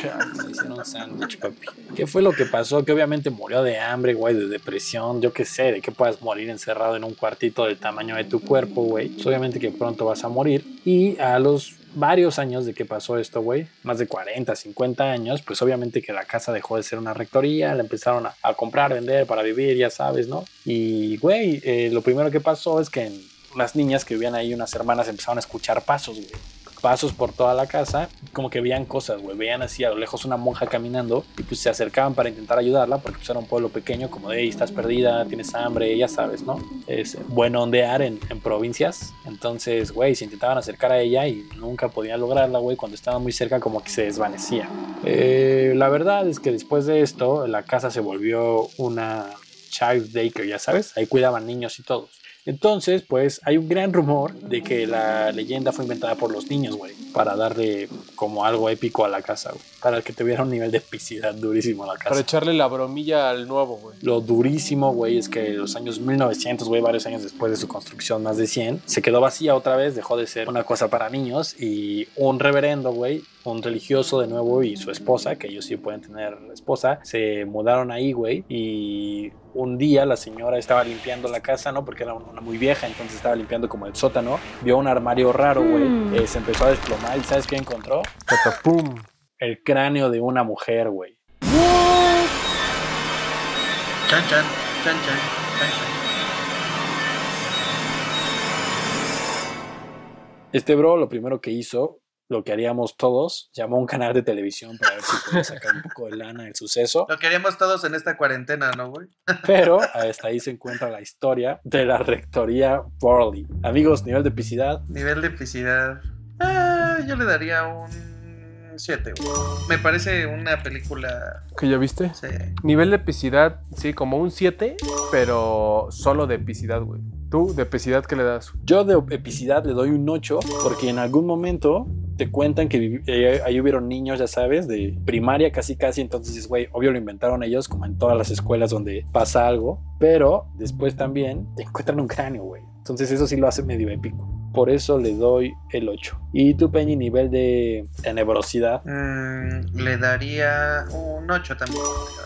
le hicieron sándwich, papi. ¿Qué fue lo que pasó? Que obviamente murió de hambre, güey, de depresión, yo qué sé, de que puedas morir encerrado en un cuartito del tamaño de tu cuerpo, güey. Pues obviamente que pronto vas a morir. Y a los varios años de que pasó esto, güey, más de 40, 50 años, pues obviamente que la casa dejó de ser una rectoría, la empezaron a, comprar, vender para vivir, ya sabes, ¿no? Y, güey, eh, lo primero que pasó es que las niñas que vivían ahí, unas hermanas, empezaron a escuchar pasos, güey pasos por toda la casa, como que veían cosas, güey, veían así a lo lejos una monja caminando y pues se acercaban para intentar ayudarla porque pues era un pueblo pequeño como de, estás perdida, tienes hambre, ya sabes, ¿no? Es bueno ondear en, en provincias, entonces, güey, se intentaban acercar a ella y nunca podían lograrla, güey, cuando estaba muy cerca como que se desvanecía. Eh, la verdad es que después de esto, la casa se volvió una child daycare, ya sabes, ahí cuidaban niños y todos. Entonces, pues hay un gran rumor de que la leyenda fue inventada por los niños, güey, para darle como algo épico a la casa, güey, para que tuviera un nivel de epicidad durísimo a la Para casa. echarle la bromilla al nuevo, güey. Lo durísimo, güey, es que los años 1900, güey, varios años después de su construcción, más de 100, se quedó vacía otra vez, dejó de ser una cosa para niños y un reverendo, güey, un religioso de nuevo y su esposa, que ellos sí pueden tener esposa, se mudaron ahí, güey, y un día la señora estaba limpiando la casa, ¿no? Porque era una muy vieja, entonces estaba limpiando como el sótano, vio un armario raro, güey, Mm. eh, se empezó a desplomar y ¿sabes qué encontró? Catapum. El cráneo de una mujer, güey. Chan, chan, chan, chan, chan, chan. Este bro lo primero que hizo, lo que haríamos todos, llamó a un canal de televisión para ver si podía sacar un poco de lana del suceso. Lo queríamos todos en esta cuarentena, ¿no, güey? [LAUGHS] Pero hasta ahí se encuentra la historia de la rectoría Borley. Amigos, nivel de epicidad. Nivel de epicidad. Ah, yo le daría un 7, güey. Me parece una película. ¿Que ya viste? sí. Nivel de epicidad, sí, como un 7, pero solo de epicidad, güey. ¿Tú, de epicidad, qué le das? Yo de epicidad le doy un 8 porque en algún momento te cuentan que eh, ahí hubieron niños, ya sabes, de primaria casi casi, entonces dices, güey, obvio lo inventaron ellos como en todas las escuelas donde pasa algo, pero después también te encuentran un cráneo, güey. Entonces eso sí lo hace medio épico. Por eso le doy el 8. Y tu Peñi, nivel de tenebrosidad. Mm, le daría un 8 también.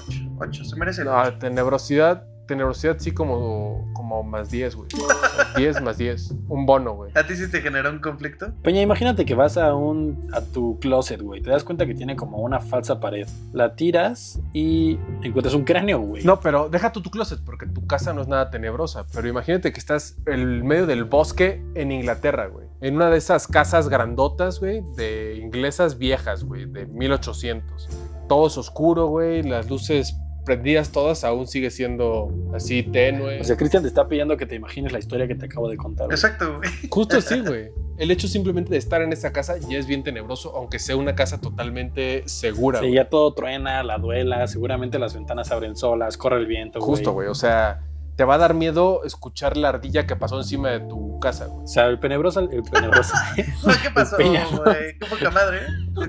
8. 8. Se merece el No, 8. tenebrosidad, tenebrosidad sí como, como más 10, güey. O sea, 10 más 10. Un bono, güey. ¿A ti sí te generó un conflicto? Peña, imagínate que vas a un a tu closet, güey. Te das cuenta que tiene como una falsa pared. La tiras y encuentras un cráneo, güey. No, pero deja tú tu closet, porque tu casa no es nada tenebrosa. Pero imagínate que estás en medio del bosque en Inglaterra, güey. En una de esas casas grandotas, güey, de inglesas viejas, güey, de 1800. Todo es oscuro, güey, las luces prendidas todas aún sigue siendo así tenue. O sea, Cristian te está pidiendo que te imagines la historia que te acabo de contar. güey. Exacto, güey. Justo así, [LAUGHS] güey. El hecho simplemente de estar en esa casa ya es bien tenebroso, aunque sea una casa totalmente segura. Sí, güey. ya todo truena, la duela, seguramente las ventanas abren solas, corre el viento, güey. Justo, güey. O sea, te va a dar miedo escuchar la ardilla que pasó encima de tu casa, güey. O sea, el Penebroso, el Penebroso. [LAUGHS] ¿Qué pasó, güey? Qué poca madre.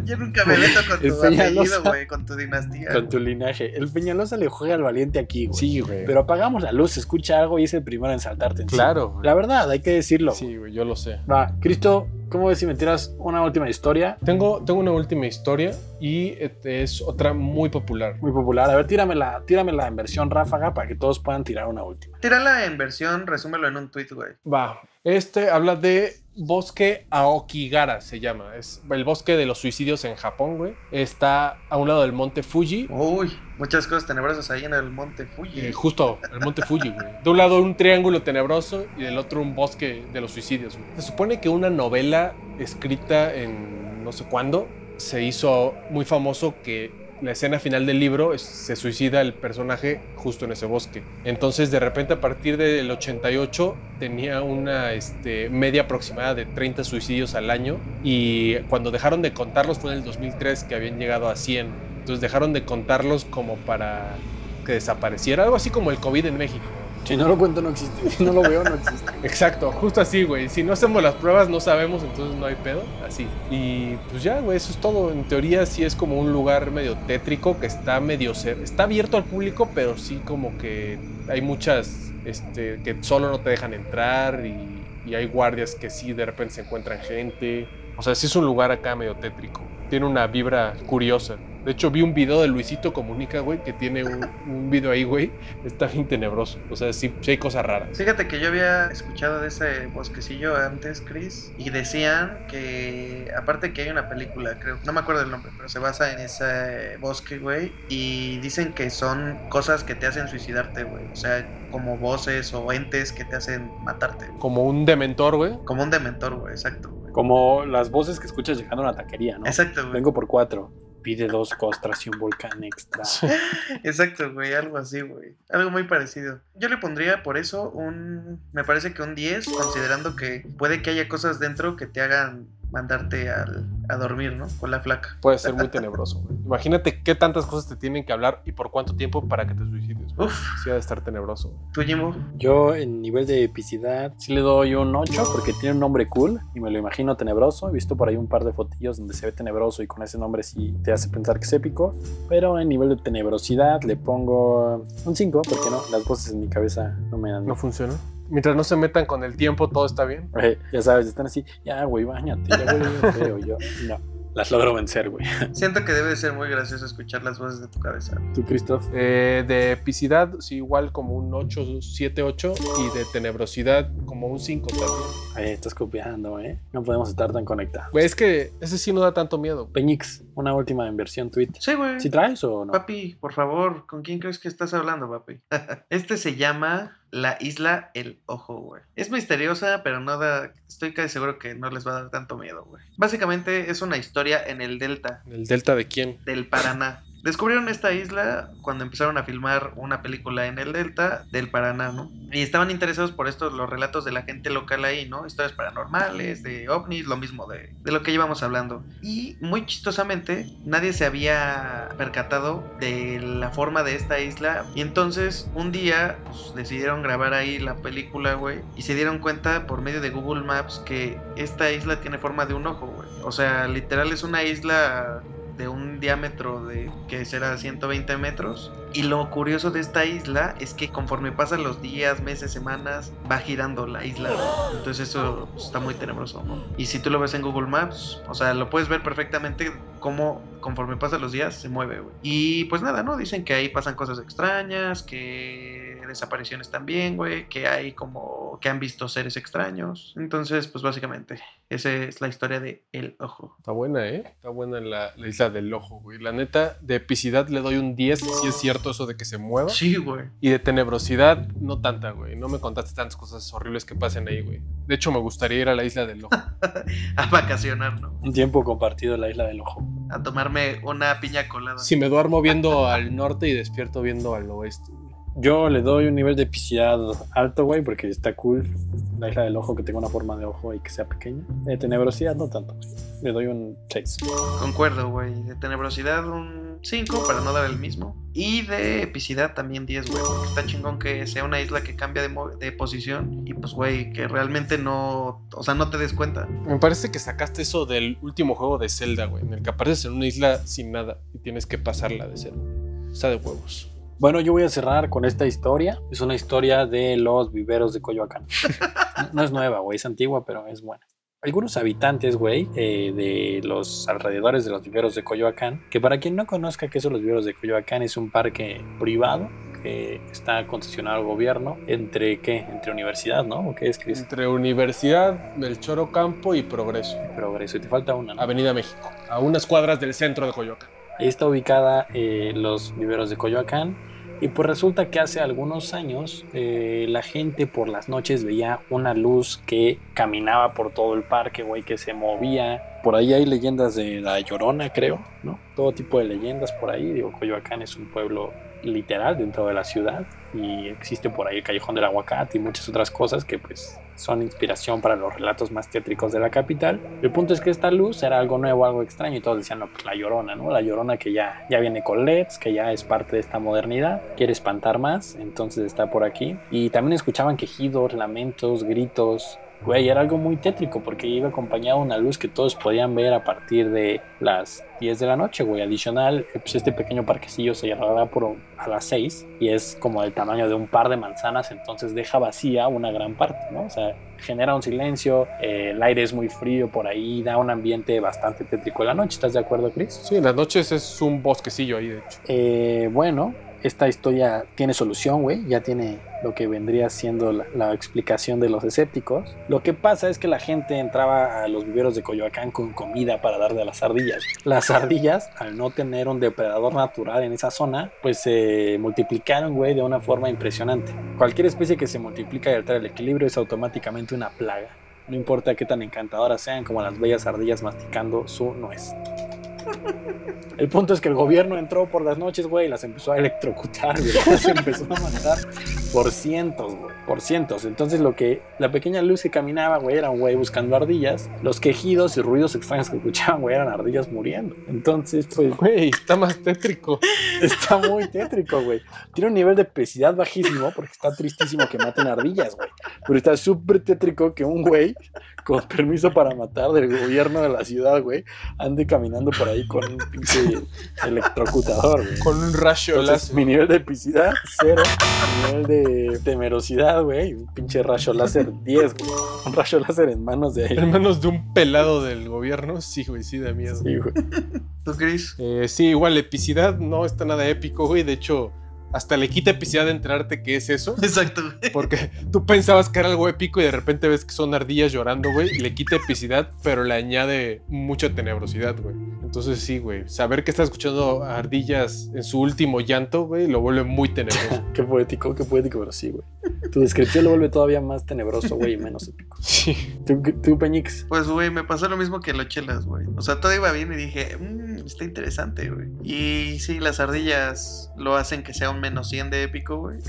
Yo nunca me meto con El tu apellido, güey, con tu dinastía. con tu linaje. El Peñalosa le juega al valiente aquí, güey. Sí, güey. Pero apagamos la luz, escucha algo y es el primero en saltarte encima. claro, güey. La verdad, hay que decirlo. Sí, güey, yo lo sé. Va, Cristo, ¿cómo ves si me tiras una última historia? Tengo, tengo una última historia y este, es otra muy popular. Muy popular. A ver, tíramela, tíramela en versión ráfaga para que todos puedan tirar una última. Tírala en versión, resúmelo en un tweet, güey. Va. Este habla de bosque Aokigara, se llama. Es el bosque de los suicidios en Japón, güey. Está a un lado del monte Fuji. Uy, muchas cosas tenebrosas ahí en el monte Fuji. eh, justo el monte Fuji, güey. De un lado un triángulo tenebroso y del otro un bosque de los suicidios, güey. Se supone que una novela escrita en no sé cuándo se hizo muy famoso que la escena final del libro se suicida el personaje justo en ese bosque. Entonces, de repente, a partir del 88, tenía una este, media aproximada de 30 suicidios al año. Y cuando dejaron de contarlos fue en el 2003 que habían llegado a 100. Entonces, dejaron de contarlos como para que desapareciera. Algo así como el COVID en México. Si no lo cuento, no existe. Si no lo veo, no existe. [LAUGHS] Exacto, justo así, güey. Si no hacemos las pruebas, no sabemos, entonces no hay pedo. Así. Y pues ya, güey, eso es todo. En teoría, sí es como un lugar medio tétrico que está medio. Está abierto al público, pero sí como que hay muchas. Este, que solo no te dejan entrar y, y hay guardias que sí de repente se encuentran gente. O sea, sí es un lugar acá medio tétrico. Tiene una vibra curiosa. De hecho, vi un video de Luisito Comunica, güey, que tiene un, un video ahí, güey. Está bien tenebroso. O sea, sí, sí hay cosas raras. Fíjate que yo había escuchado de ese bosquecillo antes, Chris, y decían que, aparte que hay una película, creo, no me acuerdo el nombre, pero se basa en ese bosque, güey, y dicen que son cosas que te hacen suicidarte, güey, o sea, como voces o entes que te hacen matarte, güey. Como un dementor, güey. como un dementor, güey, exacto. Como las voces que escuchas llegando a una taquería, ¿no? Exacto, güey. Vengo por cuatro. Pide dos costras y un volcán extra. Exacto, güey, algo así, güey. Algo muy parecido. Yo le pondría por eso un, me parece que un 10, considerando que puede que haya cosas dentro que te hagan mandarte al, a dormir, ¿no? Con la flaca. Puede ser muy tenebroso, güey. Imagínate qué tantas cosas te tienen que hablar y por cuánto tiempo para que te suicides. güey. Uf, Sí, ha de estar tenebroso. güey. tú, Jimbo. Yo en nivel de epicidad sí le doy un 8 porque tiene un nombre cool y me lo imagino tenebroso. He visto por ahí un par de fotillos donde se ve tenebroso y con ese nombre sí te hace pensar que es épico. Pero en nivel de tenebrosidad le pongo un 5 porque no, las voces en mi cabeza no me dan. No funciona. Mientras no se metan con el tiempo, todo está bien. Eh, ya sabes, están así, ya güey, bañate, ya güey, feo. Yo, no, las logro vencer, güey. [LAUGHS] Siento que debe de ser muy gracioso escuchar las voces de tu cabeza. ¿Tú, Christoph? Eh, de epicidad, sí, igual como un 8, 7, 8. Y de tenebrosidad, como un 5 también. Estás copiando, ¿eh? No podemos estar tan conectados. Güey, es que ese sí no da tanto miedo. Peñix, una última inversión tweet. Sí, güey. ¿Sí traes o no? Papi, por favor, ¿con quién crees que estás hablando, papi? [LAUGHS] este se llama La Isla El Ojo, güey. Es misteriosa, pero no da. Estoy casi seguro que no les va a dar tanto miedo, güey. Básicamente es una historia en el delta ¿El delta de quién? del Paraná. Descubrieron esta isla cuando empezaron a filmar una película en el delta del Paraná, ¿no? Y estaban interesados por estos, los relatos de la gente local ahí, ¿no? Historias paranormales, de ovnis, lo mismo de, de lo que llevamos hablando. Y muy chistosamente, nadie se había percatado de la forma de esta isla. Y entonces, un día, pues, decidieron grabar ahí la película, güey. Y se dieron cuenta por medio de Google Maps que esta isla tiene forma de un ojo, güey. O sea, literal es una isla diámetro de que será 120 metros. Y lo curioso de esta isla es que conforme pasan los días, meses, semanas, va girando la isla. Entonces eso está muy tenebroso. Y si tú lo ves en Google Maps, o sea, lo puedes ver perfectamente cómo conforme pasan los días se mueve. Y pues nada, ¿no? Dicen que ahí pasan cosas extrañas, que desapariciones también, güey, que hay como que han visto seres extraños. Entonces, pues básicamente, esa es la historia de El Ojo. Está buena, ¿eh? Está buena la, la isla del ojo, güey. La neta, de epicidad le doy un 10, si es cierto eso de que se mueva. Sí, güey. Y de tenebrosidad, no tanta, güey. No me contaste tantas cosas horribles que pasen ahí, güey. De hecho, me gustaría ir a la isla del ojo. [LAUGHS] A vacacionar, ¿no? Un tiempo compartido en la isla del ojo. A tomarme una piña colada. Si me duermo viendo al norte y despierto viendo al oeste, güey. Yo le doy un nivel de epicidad alto, güey, porque está cool. La isla del ojo que tenga una forma de ojo y que sea pequeña. De tenebrosidad no tanto, güey. Le doy un 6. Concuerdo, güey. De tenebrosidad un un 5 para no dar el mismo. Y de epicidad también 10, güey. Porque está chingón que sea una isla que cambia de, posición. Y pues, güey, que realmente no. O sea, no te des cuenta. Me parece que sacaste eso del último juego de Zelda, güey, en el que apareces en una isla sin nada y tienes que pasarla de cero. Está de huevos. Bueno, yo voy a cerrar con esta historia. Es una historia de los viveros de Coyoacán. No, [LAUGHS] no es nueva, güey, es antigua, pero es buena. Algunos habitantes, güey, eh, de los alrededores de los viveros de Coyoacán, que para quien no conozca qué son los viveros de Coyoacán, es un parque privado que está concesionado al gobierno entre qué, entre universidad, ¿no? ¿O qué es, Cris? Entre Universidad, Melchor Ocampo y Progreso. Progreso. Y te falta una, ¿no? Avenida México, a unas cuadras del centro de Coyoacán. Ahí está ubicada eh, los viveros de Coyoacán. Y pues resulta que hace algunos años eh, la gente por las noches veía una luz que caminaba por todo el parque, güey, que se movía. Por ahí hay leyendas de la Llorona, creo, ¿no? Todo tipo de leyendas por ahí. Digo, Coyoacán es un pueblo literal dentro de la ciudad y existe por ahí el Callejón del Aguacate y muchas otras cosas que pues son inspiración para los relatos más tétricos de la capital. El punto es que esta luz era algo nuevo, algo extraño y todos decían, no, pues la llorona, ¿no? La llorona que ya, ya viene con LEDs, que ya es parte de esta modernidad, quiere espantar más, entonces está por aquí. Y también escuchaban quejidos, lamentos, gritos. Güey, era algo muy tétrico porque iba acompañado de una luz que todos podían ver a partir de las 10 de la noche, güey. Adicional, pues este pequeño parquecillo se cerrará por a las 6 y es como del tamaño de un par de manzanas, entonces deja vacía una gran parte, ¿no? O sea, genera un silencio, eh, el aire es muy frío por ahí, da un ambiente bastante tétrico en la noche. ¿Estás de acuerdo, Chris? Sí, en las noches es un bosquecillo ahí, de hecho. Eh, bueno, esta historia tiene solución, güey. Ya tiene lo que vendría siendo la, explicación de los escépticos. Lo que pasa es que la gente entraba a los viveros de Coyoacán con comida para darle a las ardillas. Las ardillas, al no tener un depredador natural en esa zona, pues se multiplicaron, güey, de una forma impresionante. Cualquier especie que se multiplica y altera el equilibrio es automáticamente una plaga. No importa qué tan encantadoras sean como las bellas ardillas masticando su nuez. El punto es que el gobierno entró por las noches, güey, y las empezó a electrocutar, güey. [LAUGHS] Las empezó a matar por cientos, güey. Por cientos. Entonces lo que la pequeña luz que caminaba, güey, era un güey buscando ardillas. Los quejidos y ruidos extraños que escuchaban, güey, eran ardillas muriendo. Entonces, pues, Güey, está más tétrico. [LAUGHS] está muy tétrico, güey. Tiene un nivel de pesidad bajísimo porque está tristísimo que maten ardillas, güey. Pero está súper tétrico que un güey, con permiso para matar del gobierno de la ciudad, güey, ande caminando por ahí con un pinche electrocutador, güey. Con un rayo láser. mi nivel de epicidad, cero. Mi nivel de temerosidad, güey. Un pinche rayo láser 10, güey. Un rayo láser en manos de En manos de un pelado del gobierno, sí, güey, sí da miedo. Sí, güey. ¿Tú, Chris? Eh, sí, igual, epicidad no está nada épico, güey. De hecho, hasta le quita epicidad de enterarte que es eso. Exacto, güey. Porque tú pensabas que era algo épico y de repente ves que son ardillas llorando, güey. y Le quita epicidad, pero le añade mucha tenebrosidad, güey. Entonces sí, güey. Saber que estás escuchando a ardillas en su último llanto, güey, lo vuelve muy tenebroso. [LAUGHS] Qué poético, qué poético, pero sí, güey. Tu descripción lo vuelve todavía más tenebroso, güey, y menos épico. [LAUGHS] Sí. ¿Tú, tú Peñix? Pues, güey, me pasó lo mismo que los chelas, güey. O sea, todo iba bien y dije, "Mm, está interesante, güey. Y sí, las ardillas lo hacen que sea un menos 100 de épico, güey.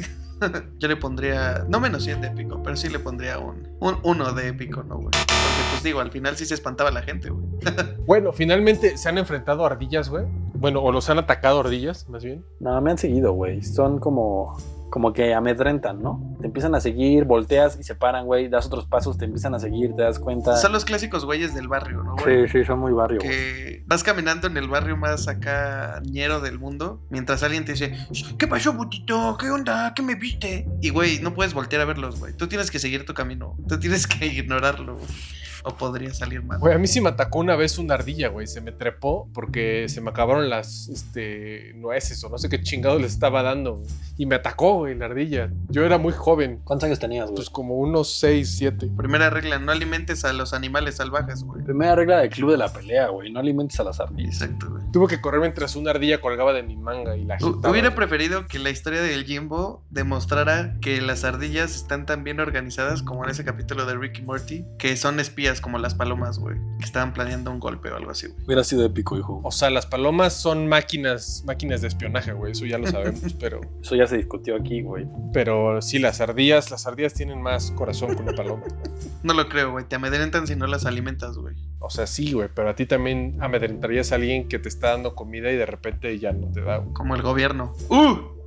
[LAUGHS] Yo le pondría, no menos 100 de épico, pero sí le pondría un, un 1 de épico, ¿no, güey? Porque, pues digo, al final sí se espantaba la gente, güey. [LAUGHS] Bueno, finalmente se han enfrentado a ardillas, güey. Bueno, o los han atacado ardillas, más bien. No, me han seguido, güey. Son como, como que amedrentan, ¿no? Te empiezan a seguir, volteas y se paran, güey. Das otros pasos, te empiezan a seguir, te das cuenta. Son los clásicos güeyes del barrio, ¿no, güey? Sí, sí, son muy barrio, güey. que vas caminando en el barrio más acá ñero del mundo, mientras alguien te dice, ¿qué pasó, putito? ¿Qué onda? ¿Qué me viste? Y, güey, no puedes voltear a verlos, güey. Tú tienes que seguir tu camino. Tú tienes que [LAUGHS] ignorarlo, güey. O podría salir mal. Güey, a mí sí me atacó una vez una ardilla, güey. Se me trepó porque se me acabaron las este, nueces o no sé qué chingado les estaba dando. güey. Y me atacó, güey, la ardilla. Yo era muy joven, ¿Cuántos años tenías, güey? pues como unos 6, 7. Primera regla, no alimentes a los animales salvajes, güey. Primera regla del club de la pelea, güey. No alimentes a las ardillas. Exacto, güey. Tuve que correr mientras una ardilla colgaba de mi manga y la agitaba. Hubiera güey. preferido que la historia del Jimbo demostrara que las ardillas están tan bien organizadas como en ese capítulo de Ricky Morty, que son espías como las palomas, güey, que estaban planeando un golpe o algo así, güey. Hubiera sido épico, hijo. O sea, las palomas son máquinas, máquinas de espionaje, güey. Eso ya lo sabemos, pero, Eso ya se discutió aquí, güey. pero sí las las ardillas, las ardillas tienen más corazón que una paloma. No lo creo, güey. Te amedrentan si no las alimentas, güey. O sea, sí, güey, pero a ti también amedrentarías a alguien que te está dando comida y de repente ya no te da, güey. Como el gobierno. ¡Uh!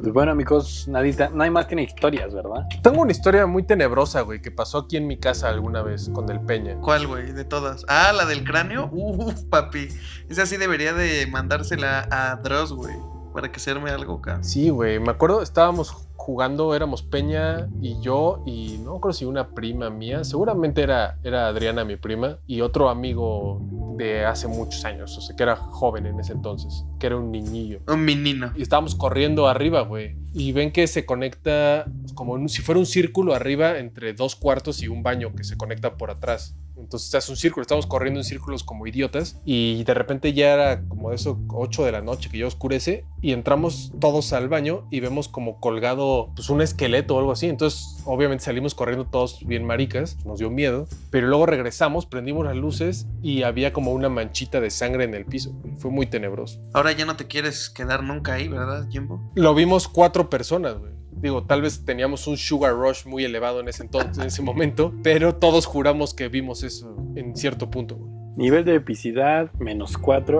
Pues bueno, amigos, nadita, nadie más tiene historias, ¿verdad? Tengo una historia muy tenebrosa, güey, que pasó aquí en mi casa alguna vez con el Peña. ¿Cuál, güey? De todas. Ah, la del cráneo. Uf, papi. Esa sí debería de mandársela a Dross, güey. Para que se arme algo acá. Sí, güey, me acuerdo, estábamos jugando, éramos Peña y yo y no acuerdo si una prima mía, seguramente era, era Adriana mi prima y otro amigo de hace muchos años, o sea, que era joven en ese entonces, que era un niñillo. Un menino. Y estábamos corriendo arriba, güey. Y ven que se conecta como si fuera un círculo arriba entre dos cuartos y un baño que se conecta por atrás. Entonces hace un círculo, estamos corriendo en círculos como idiotas y de repente ya era como de eso 8 de la noche que ya oscurece y entramos todos al baño y vemos como colgado pues un esqueleto o algo así. Entonces obviamente salimos corriendo todos bien maricas, nos dio miedo, pero luego regresamos, prendimos las luces y había como una manchita de sangre en el piso. Fue muy tenebroso. Ahora ya no te quieres quedar nunca ahí, ¿verdad, Jimbo? Lo vimos cuatro personas, güey. Digo, tal vez teníamos un sugar rush muy elevado en ese entonces, en ese momento, pero todos juramos que vimos eso en cierto punto. Nivel de epicidad, menos 4.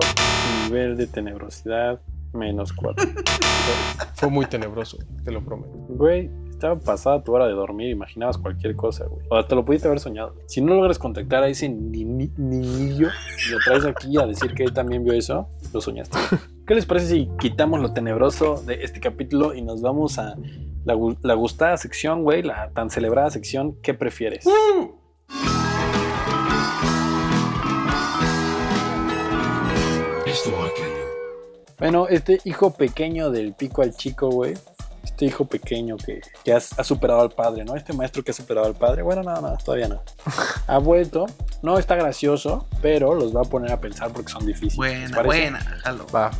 Nivel de tenebrosidad, menos 4. [LAUGHS] Fue muy tenebroso, te lo prometo. Güey, estaba pasada tu hora de dormir, imaginabas cualquier cosa, güey. O hasta lo pudiste haber soñado. Si no logras contactar a ese ni- ni- niñillo y lo traes aquí a decir que él también vio eso, lo soñaste. [LAUGHS] ¿Qué les parece si quitamos lo tenebroso de este capítulo y nos vamos a la, gu- la gustada sección, güey, la tan celebrada sección ¿Qué prefieres? Bueno, este hijo pequeño del pico al chico, güey. Este hijo pequeño que, que has- ha, superado al padre, ¿no? Este maestro que ha superado al padre. Bueno, no, no, todavía no. Ha vuelto. No está gracioso, pero los va a poner a pensar porque son difíciles. ¿Les Buena, buena. Jalo. Va.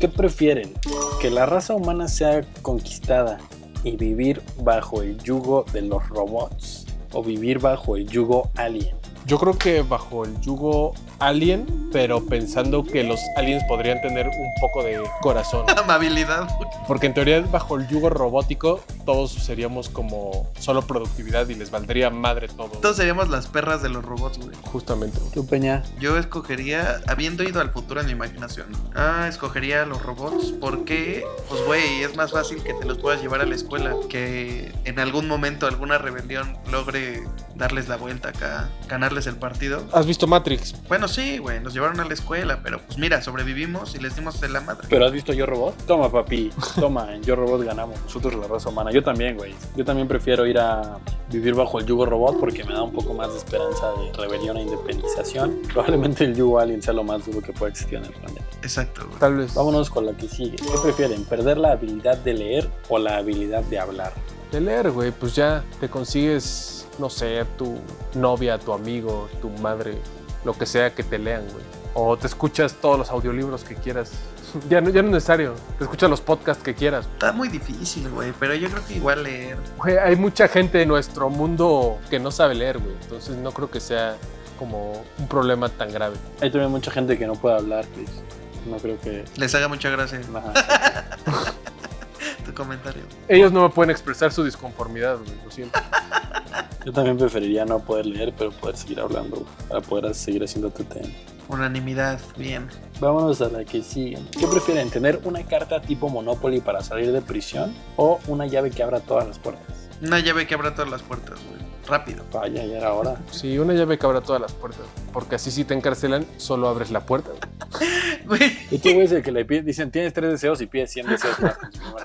¿Qué prefieren? ¿Que la raza humana sea conquistada y vivir bajo el yugo de los robots? ¿O vivir bajo el yugo alien? Yo creo que bajo el yugo alien, pero pensando que los aliens podrían tener un poco de corazón. [LAUGHS] Amabilidad. Porque en teoría bajo el yugo robótico todos seríamos como solo productividad y les valdría madre todo. Todos seríamos las perras de los robots, güey. Justamente. ¿Tú, Peña? Yo escogería, habiendo ido al futuro en mi imaginación, ah, escogería a los robots porque, pues, güey, es más fácil que te los puedas llevar a la escuela que en algún momento alguna rebelión logre darles la vuelta acá, ganarles el partido. ¿Has visto Matrix? Bueno, sí, güey, nos llevaron a la escuela, pero pues mira, sobrevivimos y les dimos de la madre. ¿Pero has visto Yo Robot? Toma, papi. Toma, en Yo Robot ganamos. Nosotros la raza humana. Yo también, güey. Yo también prefiero ir a vivir bajo el yugo robot porque me da un poco más de esperanza de rebelión e independización. Probablemente el yugo alien sea lo más duro que puede existir en el planeta. Exacto, güey. Tal vez. Vámonos con la que sigue. ¿Qué prefieren? ¿Perder la habilidad de leer o la habilidad de hablar? De leer, güey, pues ya te consigues, no sé, tu novia, tu amigo, tu madre, lo que sea que te lean, güey. O te escuchas todos los audiolibros que quieras. [LAUGHS] Ya no, ya no es necesario. Te escuchas los podcasts que quieras. Está muy difícil, güey, pero yo creo que igual leer. Güey, hay mucha gente en nuestro mundo que no sabe leer, güey. Entonces no creo que sea como un problema tan grave. Hay también mucha gente que no puede hablar, Chris. No creo que... Les haga mucha gracia Ajá. [LAUGHS] comentario. Ellos no me pueden expresar su disconformidad, güey. Lo siento. [LAUGHS] Yo también preferiría no poder leer, pero poder seguir hablando güey, para poder seguir haciendo tu tema. Unanimidad, bien. Vámonos a la que sigue. ¿Qué prefieren? ¿Tener una carta tipo Monopoly para salir de prisión o una llave que abra todas las puertas? Una llave que abra todas las puertas, güey. Rápido. Vaya, ya era hora. [LAUGHS] Sí, una llave que abra todas las puertas. Porque así si te encarcelan, solo abres la puerta, [LAUGHS] Y tú, güey, es el que le pide, dicen, tienes tres deseos y pides 100 deseos más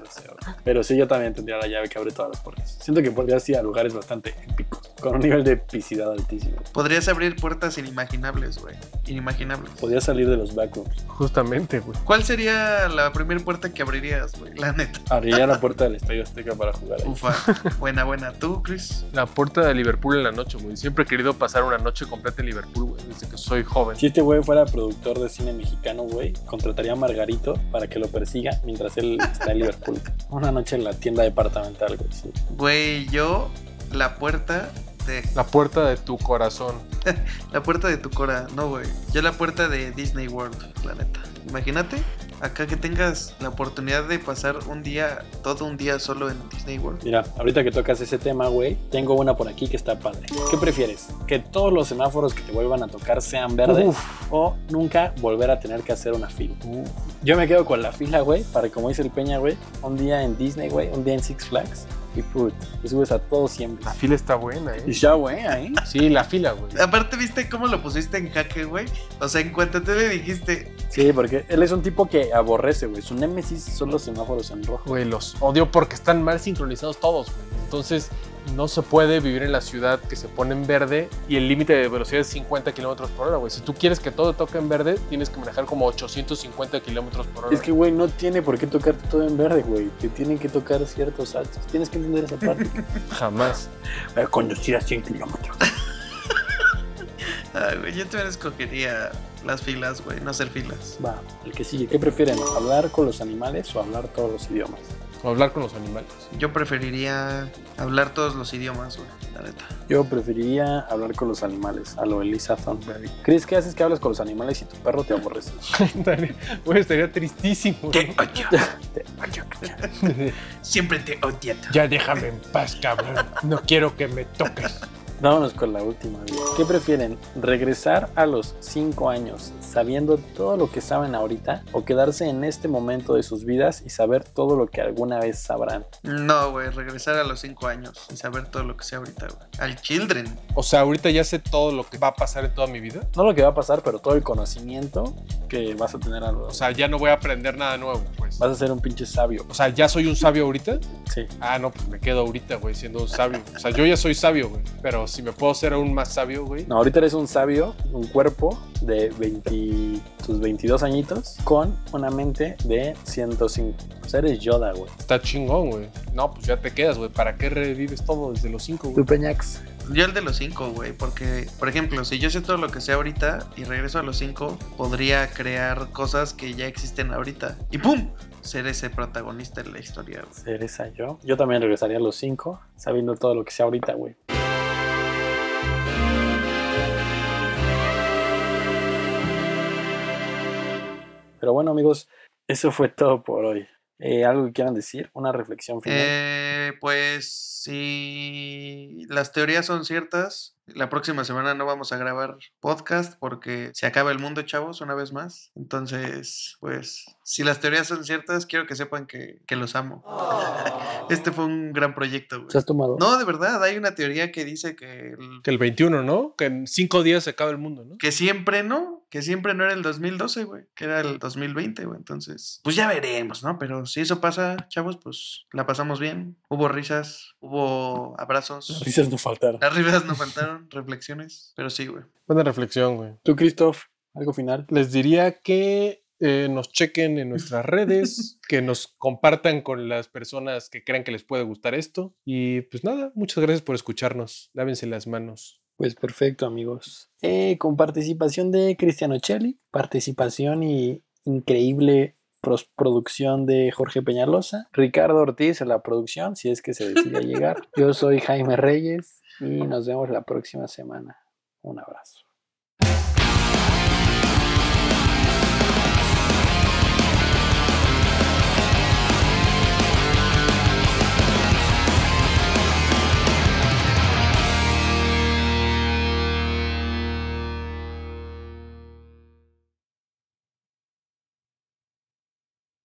deseo. [LAUGHS] Pero sí, yo también tendría la llave que abre todas las puertas. Siento que podrías ir a lugares bastante épicos, con un nivel de epicidad altísimo. podrías abrir puertas inimaginables, güey. Inimaginables. Podrías salir de los backrooms. Justamente, güey. ¿Cuál sería la primera puerta que abrirías, güey? La neta. Abriría la puerta del Estadio Azteca para jugar ahí. Ufa. Buena, buena. ¿Tú, Chris? La puerta de Liverpool en la noche, güey. Siempre he querido pasar una noche completa en Liverpool, güey. Desde que soy joven. Si este güey fuera productor de cine mexicano, güey, contrataría a Margarito para que lo persiga mientras él está en Liverpool. [LAUGHS] Una noche en la tienda departamental, güey. sí. Güey, yo, la puerta de. La puerta de tu corazón. [LAUGHS] La puerta de tu cora. No, güey. Yo la puerta de Disney World, la neta. Imagínate. Acá que tengas la oportunidad de pasar un día, todo un día solo en Disney World. Mira, ahorita que tocas ese tema, güey, tengo una por aquí que está padre. ¿Qué prefieres? ¿Que todos los semáforos que te vuelvan a tocar sean verdes? ¿O nunca volver a tener que hacer una fila? Yo me quedo con la fila, güey, para como dice el Peña, güey, un día en Disney, güey, un día en Six Flags. Y put, te subes a todos siempre. La fila está buena, Y ¿eh? ya, güey, ahí. Sí, la fila, güey. Aparte, ¿viste cómo lo pusiste en jaque, güey? O sea, en cuanto tú le dijiste, Sí, porque él es un tipo que aborrece, güey. Su némesis son los semáforos en rojo. Güey, los odio porque están mal sincronizados todos, güey. Entonces, no se puede vivir en la ciudad que se pone en verde y el límite de velocidad es 50 kilómetros por hora, güey. Si tú quieres que todo toque en verde, tienes que manejar como 850 kilómetros por hora. Es que, güey, no tiene por qué tocar todo en verde, güey. Te tienen que tocar ciertos saltos. Tienes que entender esa parte. [LAUGHS] jamás. Voy a conducir a 100 kilómetros. ay, güey, yo también escogería las filas, güey, no hacer filas. Va, el que sigue. ¿Qué prefieren? ¿Hablar con los animales o hablar todos los idiomas? O hablar con los animales. Yo preferiría hablar todos los idiomas, güey, la neta. Yo preferiría hablar con los animales, a lo Elisa Thornberry. ¿Crees que haces que hables con los animales y tu perro te aborrece? [LAUGHS] Güey, estaría tristísimo. ¿no? Te odio, [LAUGHS] siempre te odio. ya déjame en paz, cabrón. No quiero que me toques. Vámonos con la última. güey. ¿Qué prefieren? ¿Regresar a los 5 años sabiendo todo lo que saben ahorita o quedarse en este momento de sus vidas y saber todo lo que alguna vez sabrán? No, güey, regresar a los cinco años y saber todo lo que sé ahorita, güey. Al Children. O sea, ahorita ya sé todo lo que va a pasar en toda mi vida. No lo que va a pasar, pero todo el conocimiento que vas a tener a O los... sea, ya no voy a aprender nada nuevo, pues. Vas a ser un pinche sabio. O sea, ¿ya soy un sabio ahorita? Sí. Ah, no, pues me quedo ahorita, güey, siendo un sabio. O sea, yo ya soy sabio, güey. Pero si me puedo ser aún más sabio, güey. No, ahorita eres un sabio, un cuerpo de 20, tus 22 añitos con una mente de 105. O sea, eres Yoda, güey. Está chingón, güey. No, pues ya te quedas, güey. ¿Para qué revives todo desde los cinco, güey? Tu Peñax. Yo el de los cinco, güey, porque, por ejemplo, si yo sé todo lo que sé ahorita y regreso a los cinco, podría crear cosas que ya existen ahorita. Y ¡pum! Ser ese protagonista en la historia, güey. Ser esa yo. Yo también regresaría a los 5, sabiendo todo lo que sé ahorita, güey. Pero bueno, amigos, eso fue todo por hoy. Eh, ¿Algo que quieran decir? ¿Una reflexión final? Eh, pues si las teorías son ciertas, la próxima semana no vamos a grabar podcast porque se acaba el mundo, chavos, una vez más. Entonces, pues, si las teorías son ciertas, quiero que sepan que, que los amo. [LAUGHS] este fue un gran proyecto, güey. ¿Se has tomado? No, de verdad, hay una teoría que dice que, el- Que el 21, ¿no? Que en cinco días se acaba el mundo, ¿no? que siempre no, que siempre no era el 2012, güey, que era el 2020, güey. Entonces, pues ya veremos, ¿no? Pero si eso pasa, chavos, pues la pasamos bien. Hubo risas, hubo abrazos. Las risas no faltaron. Las risas no faltaron, reflexiones, pero sí, güey. Buena reflexión, güey. ¿Tú, Christoph? ¿Algo final? Les diría que eh, nos chequen en nuestras redes, [LAUGHS] que nos compartan con las personas que crean que les puede gustar esto. Y pues nada, muchas gracias por escucharnos. Lávense las manos. Pues perfecto, amigos. Eh, con participación de Cristiano Celli, participación y increíble producción de Jorge Peñalosa, Ricardo Ortiz en la producción, si es que se decide llegar. [LAUGHS] Yo soy Jaime Reyes y nos vemos la próxima semana. Un abrazo.